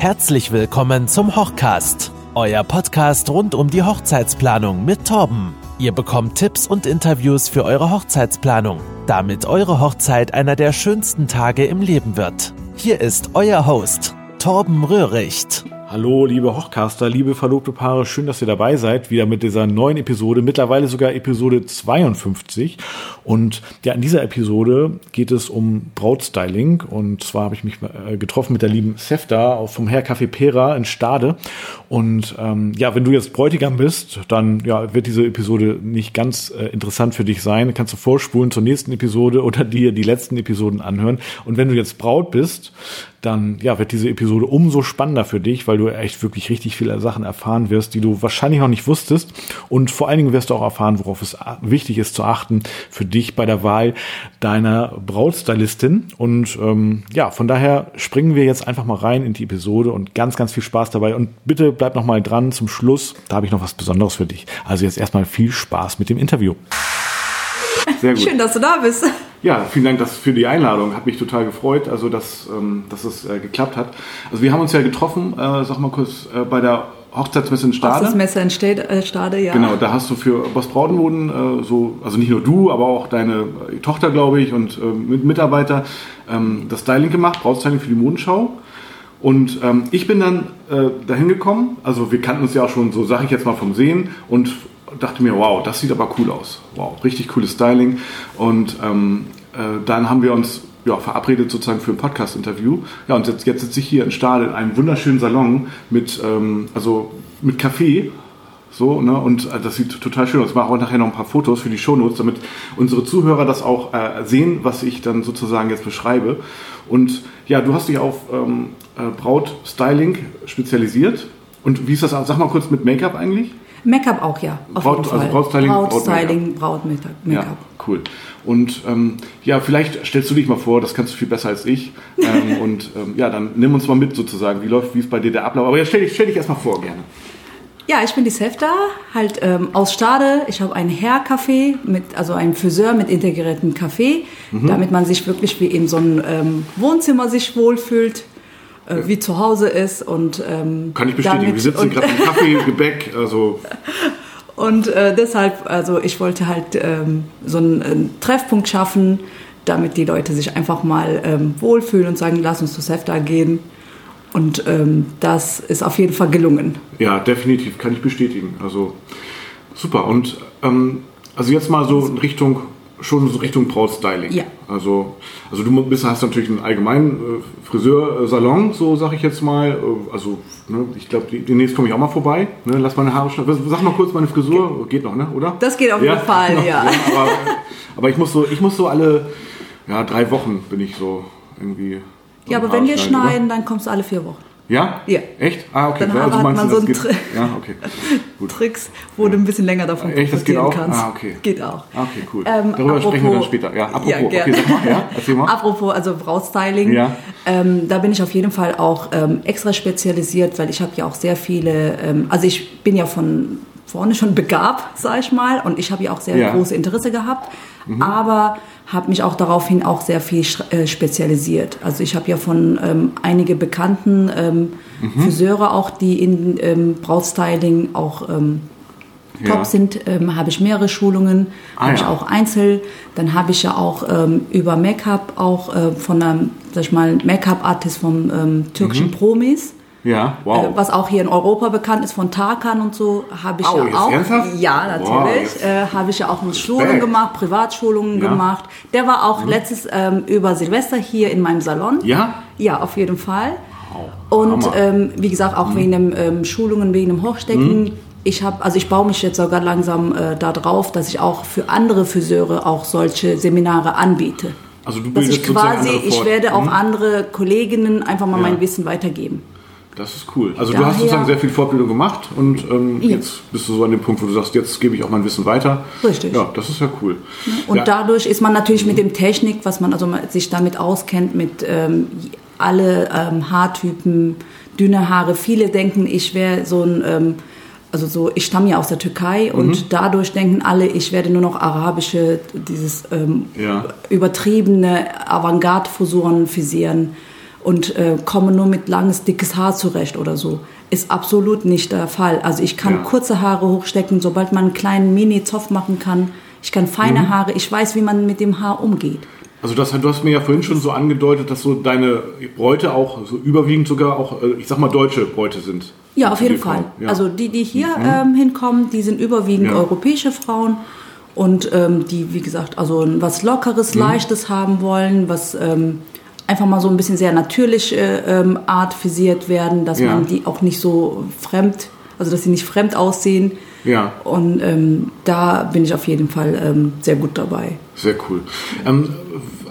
Herzlich willkommen zum Hochcast, euer Podcast rund um die Hochzeitsplanung mit Torben. Ihr bekommt Tipps und Interviews für eure Hochzeitsplanung, damit eure Hochzeit einer der schönsten Tage im Leben wird. Hier ist euer Host, Torben Röhricht. Hallo, liebe Hochcaster, liebe verlobte Paare, schön, dass ihr dabei seid, wieder mit dieser neuen Episode, mittlerweile sogar Episode 52. Und ja, in dieser Episode geht es um Brautstyling. Und zwar habe ich mich äh, getroffen mit der lieben Sefta vom Herr Café Pera in Stade. Und ähm, ja, wenn du jetzt Bräutigam bist, dann ja, wird diese Episode nicht ganz äh, interessant für dich sein. Kannst du vorspulen zur nächsten Episode oder dir die letzten Episoden anhören. Und wenn du jetzt Braut bist, dann ja, wird diese Episode umso spannender für dich, weil du echt wirklich richtig viele Sachen erfahren wirst, die du wahrscheinlich noch nicht wusstest. Und vor allen Dingen wirst du auch erfahren, worauf es wichtig ist zu achten für dich bei der Wahl deiner Brautstylistin. Und ähm, ja, von daher springen wir jetzt einfach mal rein in die Episode und ganz, ganz viel Spaß dabei. Und bitte bleib noch mal dran zum Schluss. Da habe ich noch was Besonderes für dich. Also jetzt erstmal viel Spaß mit dem Interview. Sehr gut. Schön, dass du da bist. Ja, vielen Dank dass für die Einladung. Hat mich total gefreut, also dass, ähm, dass es äh, geklappt hat. Also wir haben uns ja getroffen, äh, sag mal kurz, äh, bei der Hochzeitsmesse in Stade. Hochzeitsmesse in Stade, äh, Stade, ja. Genau, da hast du für Boss Braudenboden äh, so, also nicht nur du, aber auch deine Tochter, glaube ich, und äh, Mitarbeiter ähm, das Styling gemacht, Brautstyling für die Modenschau. Und ähm, ich bin dann äh, dahin gekommen, also wir kannten uns ja auch schon, so sage ich jetzt mal vom Sehen und dachte mir, wow, das sieht aber cool aus. Wow, richtig cooles Styling. Und ähm, äh, dann haben wir uns ja, verabredet sozusagen für ein Podcast-Interview. Ja, und jetzt, jetzt sitze ich hier in Stade in einem wunderschönen Salon mit, ähm, also mit Kaffee. So, ne? Und äh, das sieht total schön aus. Ich mache auch nachher noch ein paar Fotos für die Shownotes, damit unsere Zuhörer das auch äh, sehen, was ich dann sozusagen jetzt beschreibe. Und ja, du hast dich auf ähm, äh, Braut-Styling spezialisiert. Und wie ist das? Sag mal kurz mit Make-up eigentlich? Make-up auch, ja. Auf Braut, jeden also Fall. Also Brautstyling, Brautstyling, Braut-Make-up. Ja, cool. Und ähm, ja, vielleicht stellst du dich mal vor, das kannst du viel besser als ich. ähm, und ähm, ja, dann nimm uns mal mit sozusagen. Wie läuft, wie ist bei dir der Ablauf? Aber ja, stell dich, stell dich erstmal vor gerne. Ja, ich bin die Sefta, halt ähm, aus Stade. Ich habe ein Hair-Café, mit, also einen Friseur mit integriertem Café, mhm. damit man sich wirklich wie in so einem ähm, Wohnzimmer sich wohlfühlt äh, wie zu Hause ist. Und, ähm, Kann ich bestätigen, damit, wir sitzen gerade im Kaffee, Gebäck, also... Und äh, deshalb, also ich wollte halt ähm, so einen, einen, Treffpunkt schaffen, damit die Leute sich einfach mal ähm, wohlfühlen und sagen, lass uns zu SEFTA gehen. Und ähm, das ist auf jeden Fall gelungen. Ja, definitiv, kann ich bestätigen. Also super. Und ähm, also jetzt mal so in Richtung schon so Richtung Brautstyling. Ja. Also, also du bist, hast natürlich einen allgemeinen äh, Friseursalon, so sag ich jetzt mal. Äh, also, ne, ich glaube, demnächst komme ich auch mal vorbei. Ne, lass meine Haare schneiden. Sag mal kurz meine Frisur. Geht noch, ne? Oder? Das geht auf jeden ja, Fall, genau. ja. ja aber, aber, ich muss so, ich muss so alle ja, drei Wochen bin ich so irgendwie. So ja, aber wenn wir schneiden, oder? dann kommst du alle vier Wochen. Ja? Ja. Echt? Ah, okay. Dann also hat man so einen Tri ja, okay. Gut. Tricks, wo ja. du ein bisschen länger davon Echt, das geht auch? kannst. Ah, okay. Geht auch. Ah, okay, cool. Ähm, Darüber apropos, sprechen wir dann später. Ja, apropos. Ja, okay, sag mal. Ja, erzähl mal. Apropos, also Brautstyling. Ja. Ähm, da bin ich auf jeden Fall auch ähm, extra spezialisiert, weil ich habe ja auch sehr viele, ähm, also ich bin ja von vorne schon begabt, sag ich mal, und ich habe ja auch sehr ja. große Interesse gehabt, mhm. aber habe mich auch daraufhin auch sehr viel äh, spezialisiert. Also ich habe ja von ähm, einige bekannten ähm, mhm. Friseure auch, die in ähm, Brautstyling auch ähm, top ja. sind, ähm, habe ich mehrere Schulungen, ah, habe ja. ich auch Einzel. Dann habe ich ja auch ähm, über Make-up auch äh, von einem, sag ich mal, Make-up-Artist vom ähm, türkischen mhm. Promis. Ja, wow. Äh, was auch hier in Europa bekannt ist, von Tarkan und so, habe ich oh, ja auch. Ernsthaft? Ja, natürlich. Wow, äh, habe ich ja auch eine Schulung gemacht, Privatschulungen ja. gemacht. Der war auch mhm. letztes ähm, über Silvester hier in meinem Salon. Ja? Ja, auf jeden Fall. Wow. Und ähm, wie gesagt, auch mhm. wegen dem ähm, Schulungen, wegen dem Hochstecken. Mhm. Ich habe, also ich baue mich jetzt sogar langsam äh, darauf, dass ich auch für andere Friseure auch solche Seminare anbiete. Also du dass ich quasi, ich werde auch mhm. andere Kolleginnen einfach mal ja. mein Wissen weitergeben. Das ist cool. Also Daher, du hast sozusagen sehr viel Fortbildung gemacht und ähm, ja. jetzt bist du so an dem Punkt, wo du sagst, jetzt gebe ich auch mein Wissen weiter. Richtig. Ja, das ist ja cool. Und ja. dadurch ist man natürlich mit dem Technik, was man also sich damit auskennt, mit ähm, alle ähm, Haartypen, dünne Haare. Viele denken, ich wäre so ein ähm, also so, ich stamme ja aus der Türkei und mhm. dadurch denken alle, ich werde nur noch arabische, dieses ähm, ja. übertriebene Avantgarde-Frisuren frisieren. Und äh, komme nur mit langes, dickes Haar zurecht oder so. Ist absolut nicht der Fall. Also ich kann ja. kurze Haare hochstecken, sobald man einen kleinen Mini-Zoff machen kann. Ich kann feine mhm. Haare, ich weiß, wie man mit dem Haar umgeht. Also das, du hast mir ja vorhin schon so angedeutet, dass so deine Bräute auch so überwiegend sogar auch, äh, ich sag mal, deutsche Bräute sind. Ja, auf jeden Fall. Ja. Also die, die hier mhm. ähm, hinkommen, die sind überwiegend ja. europäische Frauen und ähm, die, wie gesagt, also was Lockeres, mhm. Leichtes haben wollen, was ähm, einfach mal so ein bisschen sehr natürliche ähm, Art frisiert werden, dass ja. man die auch nicht so fremd, also dass sie nicht fremd aussehen. Ja. Und ähm, da bin ich auf jeden Fall ähm, sehr gut dabei. Sehr cool. Ähm,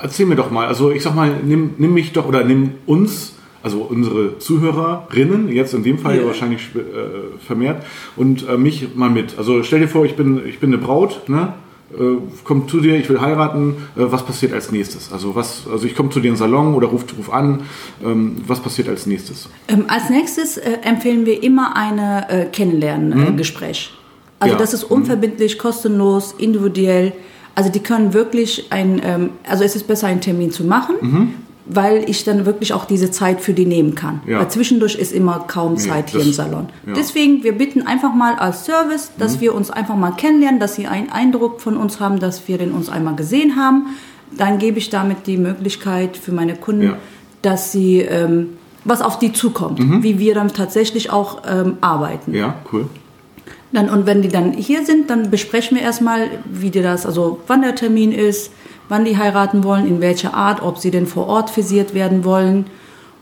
erzähl mir doch mal, also ich sag mal, nimm, nimm mich doch oder nimm uns also unsere Zuhörerinnen, jetzt in dem Fall yeah. wahrscheinlich äh, vermehrt, und äh, mich mal mit. Also stell dir vor, ich bin, ich bin eine Braut, ne? Äh, kommt zu dir, ich will heiraten, äh, was passiert als nächstes? Also was, also ich komme zu dir in den Salon oder ruf, ruf an, ähm, was passiert als nächstes? Ähm, als nächstes äh, empfehlen wir immer eine äh, Kennenlerngespräch. Mhm. Also ja. das ist unverbindlich, kostenlos, individuell. Also die können wirklich ein, ähm, also es ist besser, einen Termin zu machen, mhm weil ich dann wirklich auch diese Zeit für die nehmen kann. Ja. Weil zwischendurch ist immer kaum Zeit nee, hier im Salon. Ja. Deswegen, wir bitten einfach mal als Service, dass mhm. wir uns einfach mal kennenlernen, dass sie einen Eindruck von uns haben, dass wir den uns einmal gesehen haben. Dann gebe ich damit die Möglichkeit für meine Kunden, ja. dass sie ähm, was auf die zukommt, mhm. wie wir dann tatsächlich auch ähm, arbeiten. Ja, cool. Dann, und wenn die dann hier sind, dann besprechen wir erstmal, wie dir das, also wann der Termin ist, wann die heiraten wollen, in welcher Art, ob sie denn vor Ort frisiert werden wollen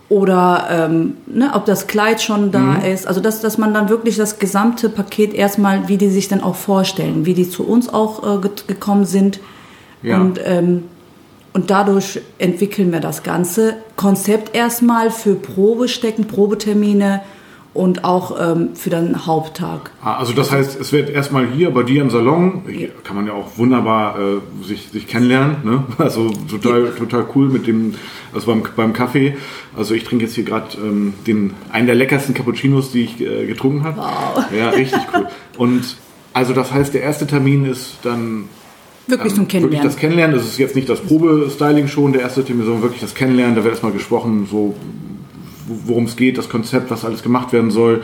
oder ähm, ne, ob das Kleid schon da mhm. ist. Also dass, dass man dann wirklich das gesamte Paket erstmal, wie die sich dann auch vorstellen, wie die zu uns auch äh, gekommen sind. Ja. Und, ähm, und dadurch entwickeln wir das ganze Konzept erstmal für Probestecken, Probetermine und auch ähm, für den Haupttag. Ah, also das heißt, es wird erstmal hier bei dir im Salon, hier kann man ja auch wunderbar äh, sich, sich kennenlernen, ne? also total, ja. total cool mit dem, also beim, beim Kaffee. Also ich trinke jetzt hier gerade ähm, den einen der leckersten Cappuccinos, die ich äh, getrunken habe. Wow. Ja, richtig cool. Und also das heißt, der erste Termin ist dann Wirklich zum Kennenlernen. Wirklich das Kennenlernen. Das ist jetzt nicht das Probestyling schon, der erste Termin, sondern wirklich das Kennenlernen. Da wird erstmal gesprochen, so worum es geht, das Konzept, was alles gemacht werden soll,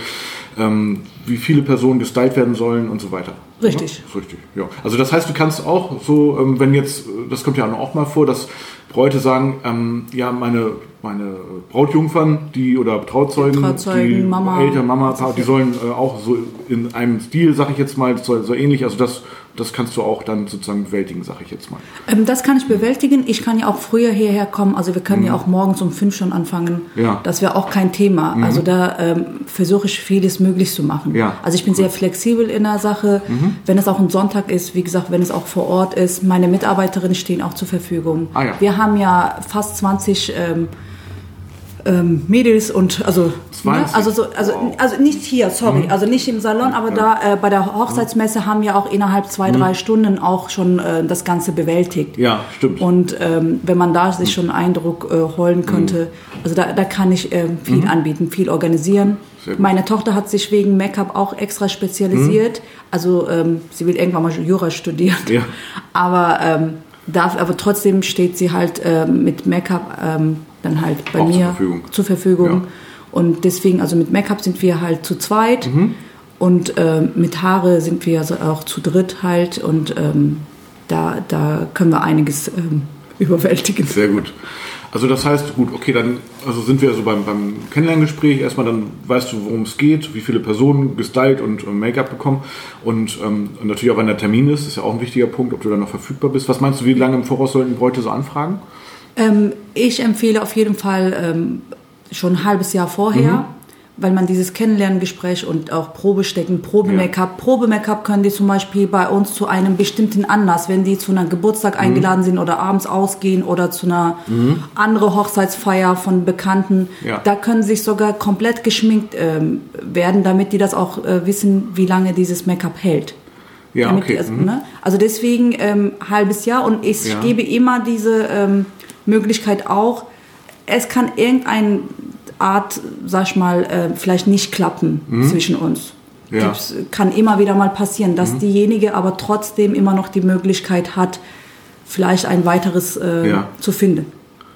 ähm, wie viele Personen gestylt werden sollen und so weiter. Richtig. Ja, richtig, ja. Also das heißt, du kannst auch so, ähm, wenn jetzt, das kommt ja auch mal vor, dass Bräute sagen, ähm, ja, meine, meine Brautjungfern, die oder Trauzeugen, Trauzeugen die Mama, Eltern, Mama, die sollen äh, auch so in einem Stil, sag ich jetzt mal, so, so ähnlich, also das das kannst du auch dann sozusagen bewältigen, sage ich jetzt mal. Ähm, das kann ich bewältigen. Ich kann ja auch früher hierher kommen. Also wir können mhm. ja auch morgens um fünf schon anfangen. Ja. Das wäre auch kein Thema. Mhm. Also da ähm, versuche ich vieles möglich zu machen. Ja. Also ich bin cool. sehr flexibel in der Sache. Mhm. Wenn es auch ein Sonntag ist, wie gesagt, wenn es auch vor Ort ist. Meine Mitarbeiterinnen stehen auch zur Verfügung. Ah, ja. Wir haben ja fast 20 ähm, ähm, Mädels und also ne, also so also wow. also nicht hier sorry mhm. also nicht im Salon aber ja. da äh, bei der Hochzeitsmesse haben wir auch innerhalb zwei mhm. drei Stunden auch schon äh, das Ganze bewältigt ja stimmt und ähm, wenn man da sich schon Eindruck äh, holen mhm. könnte also da, da kann ich äh, viel mhm. anbieten viel organisieren meine Tochter hat sich wegen Make-up auch extra spezialisiert mhm. also ähm, sie will irgendwann mal Jura studieren ja. aber ähm, darf aber trotzdem steht sie halt äh, mit Make-up ähm, dann halt bei Auch mir zur Verfügung. Zur Verfügung. Ja. Und deswegen, also mit Make-up sind wir halt zu zweit mhm. und äh, mit Haare sind wir also auch zu dritt halt und ähm, da, da können wir einiges ähm, überwältigen. Sehr gut. Also das heißt, gut, okay, dann also sind wir also beim, beim Kennenlerngespräch. Erstmal dann weißt du, worum es geht, wie viele Personen gestylt und Make-up bekommen und, ähm, und natürlich auch, wenn der Termin ist, ist ja auch ein wichtiger Punkt, ob du dann noch verfügbar bist. Was meinst du, wie lange im Voraus sollten Bräute so anfragen? Ähm, ich empfehle auf jeden Fall ähm, schon ein halbes Jahr vorher, mhm. weil man dieses Kennenlerngespräch und auch Probestecken, Probe-Make-up, ja. Probe-Make-up können die zum Beispiel bei uns zu einem bestimmten Anlass, wenn die zu einem Geburtstag mhm. eingeladen sind oder abends ausgehen oder zu einer mhm. anderen Hochzeitsfeier von Bekannten, ja. da können sich sogar komplett geschminkt ähm, werden, damit die das auch äh, wissen, wie lange dieses Make-up hält. Ja, okay. Das, mhm. ne? Also deswegen ähm, halbes Jahr und ich ja. gebe immer diese ähm, Möglichkeit auch, es kann irgendeine Art, sag ich mal, äh, vielleicht nicht klappen mhm. zwischen uns. Ja. Das kann immer wieder mal passieren, dass mhm. diejenige aber trotzdem immer noch die Möglichkeit hat, vielleicht ein weiteres äh, ja. zu finden.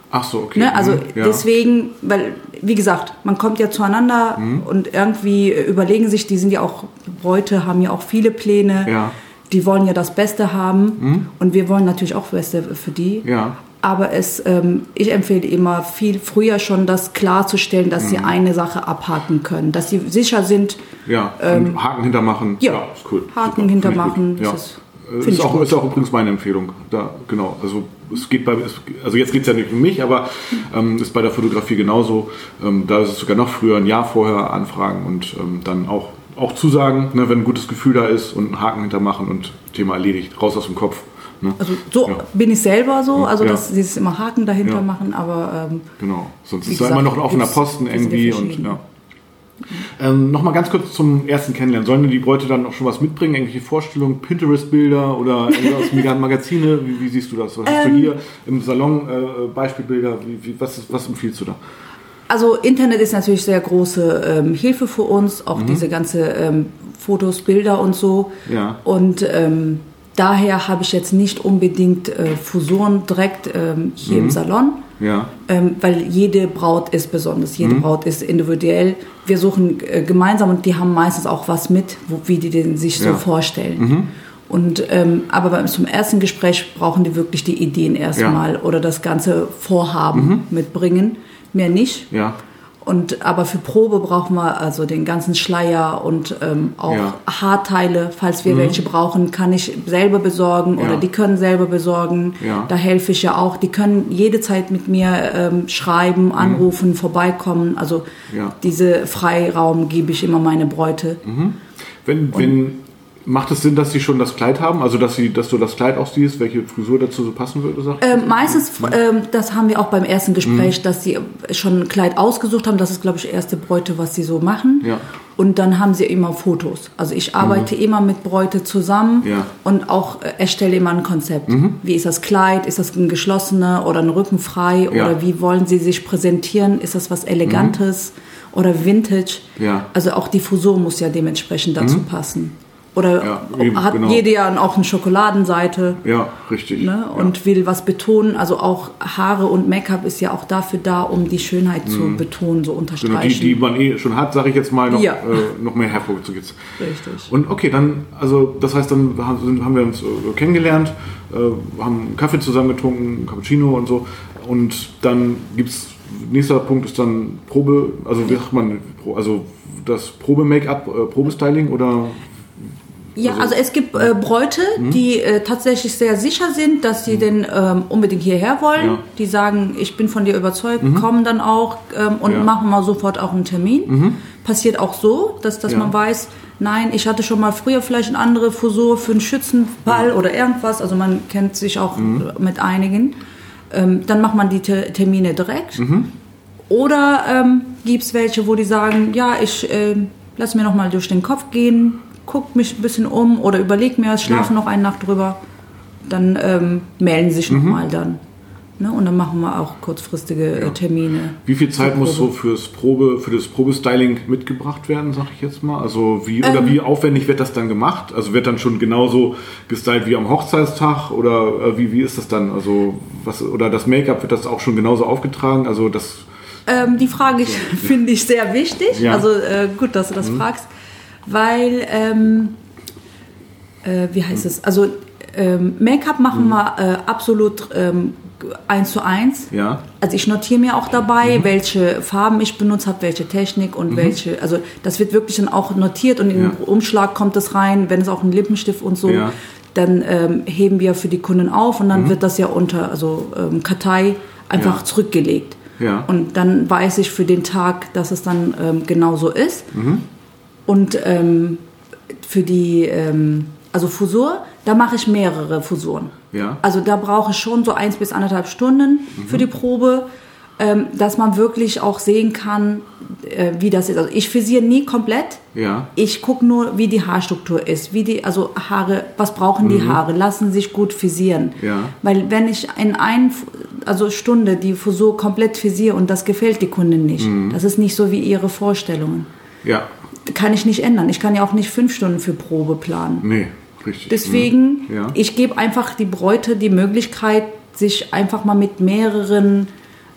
Ach so, okay. Ne? Also ja. deswegen, weil, wie gesagt, man kommt ja zueinander mhm. und irgendwie überlegen sich, die sind ja auch, Bräute haben ja auch viele Pläne. Ja. Die wollen ja das Beste haben mhm. und wir wollen natürlich auch das Beste für die. Ja. Aber es, ähm, ich empfehle immer viel früher schon das klarzustellen, dass mhm. sie eine Sache abhaken können, dass sie sicher sind. Ja, ähm, Haken hintermachen. Ja, ja ist cool. Haken Super, hintermachen. Ja. Ist, ist, auch, ist auch übrigens meine Empfehlung. Da, genau. Also es geht bei, also jetzt geht es ja nicht um mich, aber ähm, ist bei der Fotografie genauso. Ähm, da ist es sogar noch früher, ein Jahr vorher anfragen und ähm, dann auch, auch zusagen, ne, wenn ein gutes Gefühl da ist und einen Haken hintermachen und Thema erledigt, raus aus dem Kopf. Ne? Also so ja. bin ich selber so, also ja. dass dieses immer Haken dahinter ja. machen, aber ähm, genau, sonst ist da immer noch ein offener Posten irgendwie und ja. Ähm, Nochmal ganz kurz zum ersten Kennenlernen. Sollen die Bräute dann auch schon was mitbringen? Irgendwelche Vorstellungen, Pinterest-Bilder oder aus veganen Magazine? Wie, wie, siehst du das? Was hast du ähm. hier im Salon äh, Beispielbilder? Wie, wie, was, was empfiehlst du da? Also Internet ist natürlich sehr große ähm, Hilfe für uns, auch mhm. diese ganze ähm, Fotos, Bilder und so. Ja. Und ähm, daher habe ich jetzt nicht unbedingt äh, Fusoren direkt ähm, hier mhm. im Salon. Ja. Ähm, weil jede Braut ist besonders, jede mhm. Braut ist individuell. Wir suchen äh, gemeinsam und die haben meistens auch was mit, wo, wie die den sich ja. so vorstellen. Mhm. Und ähm, aber beim, zum ersten Gespräch brauchen die wirklich die Ideen erstmal ja. oder das ganze Vorhaben mhm. mitbringen. Mehr nicht. Ja. Und, aber für Probe brauchen wir also den ganzen Schleier und ähm, auch ja. Haarteile, falls wir mhm. welche brauchen, kann ich selber besorgen ja. oder die können selber besorgen. Ja. Da helfe ich ja auch. Die können jede Zeit mit mir ähm, schreiben, mhm. anrufen, mhm. vorbeikommen. Also diese Freiraum gebe ich immer meine Bräute. Mhm. Wenn, wenn Macht es Sinn, dass sie schon das Kleid haben? Also, dass, sie, dass du das Kleid ausziehst, welche Frisur dazu so passen würde? Sagt ähm, meistens, mhm. ähm, das haben wir auch beim ersten Gespräch, mhm. dass sie schon ein Kleid ausgesucht haben. Das ist, glaube ich, erste Bräute, was sie so machen. Ja. Und dann haben sie immer Fotos. Also ich arbeite mhm. immer mit Bräute zusammen ja. und auch äh, erstelle immer ein Konzept. Mhm. Wie ist das Kleid? Ist das ein geschlossener oder ein Rücken frei? Ja. Oder wie wollen sie sich präsentieren? Ist das was Elegantes mhm. oder Vintage? Ja. Also auch die Frisur muss ja dementsprechend dazu mhm. passen. Oder ja, eben, hat genau. jede ja auch eine Schokoladenseite. Ja, richtig. Ne? Und ja. will was betonen. Also auch Haare und Make-up ist ja auch dafür da, um die Schönheit mhm. zu betonen, so unterstreichen. Genau, die, die man eh schon hat, sage ich jetzt mal, noch, ja. äh, noch mehr hervorgezogen. Richtig. Und okay, dann, also das heißt, dann haben wir uns äh, kennengelernt, äh, haben Kaffee zusammen getrunken, Cappuccino und so. Und dann gibt es, nächster Punkt ist dann Probe, also wie sagt man, also das Probe-Make-up, äh, Probestyling oder ja, also, also es gibt äh, Bräute, mhm. die äh, tatsächlich sehr sicher sind, dass sie mhm. denn ähm, unbedingt hierher wollen. Ja. Die sagen, ich bin von dir überzeugt, mhm. kommen dann auch ähm, und ja. machen mal sofort auch einen Termin. Mhm. Passiert auch so, dass, dass ja. man weiß, nein, ich hatte schon mal früher vielleicht eine andere Frisur für einen Schützenball oder irgendwas. Also man kennt sich auch mhm. mit einigen. Ähm, dann macht man die Te Termine direkt. Mhm. Oder ähm, gibt es welche, wo die sagen, ja, ich äh, lass mir noch mal durch den Kopf gehen, guckt mich ein bisschen um oder überlegt mir, schlafen ja. noch eine Nacht drüber, dann ähm, melden sich mhm. nochmal dann. Ne? Und dann machen wir auch kurzfristige äh, ja. Termine. Wie viel Zeit muss so fürs Probe, für das Probestyling mitgebracht werden, sag ich jetzt mal? Also wie ähm, oder wie aufwendig wird das dann gemacht? Also wird dann schon genauso gestylt wie am Hochzeitstag oder äh, wie, wie ist das dann? Also was oder das Make-up wird das auch schon genauso aufgetragen? Also das ähm, die Frage so, finde ich sehr wichtig. Ja. Also äh, gut, dass du das mhm. fragst weil, ähm, äh, wie heißt es, also ähm, Make-up machen mhm. wir äh, absolut ähm, eins zu eins. Ja. Also ich notiere mir auch dabei, mhm. welche Farben ich benutzt habe, welche Technik und mhm. welche, also das wird wirklich dann auch notiert und in ja. den Umschlag kommt das rein, wenn es auch ein Lippenstift und so, ja. dann ähm, heben wir für die Kunden auf und dann mhm. wird das ja unter, also ähm, Kartei einfach ja. zurückgelegt. Ja. Und dann weiß ich für den Tag, dass es dann ähm, genau so ist. Und ähm, für die, ähm, also Fusur, da mache ich mehrere Fusuren. Ja. Also da brauche ich schon so eins bis anderthalb Stunden mhm. für die Probe, ähm, dass man wirklich auch sehen kann, äh, wie das ist. Also ich frisiere nie komplett. Ja. Ich gucke nur, wie die Haarstruktur ist, wie die, also Haare, was brauchen die mhm. Haare, lassen sich gut frisieren. Ja. Weil wenn ich in ein, also Stunde die Frisur komplett frisiere und das gefällt die Kundin nicht, mhm. das ist nicht so wie ihre Vorstellungen. Ja kann ich nicht ändern. Ich kann ja auch nicht fünf Stunden für Probe planen. Nee, richtig. Deswegen, ja. ich gebe einfach die Bräute die Möglichkeit, sich einfach mal mit mehreren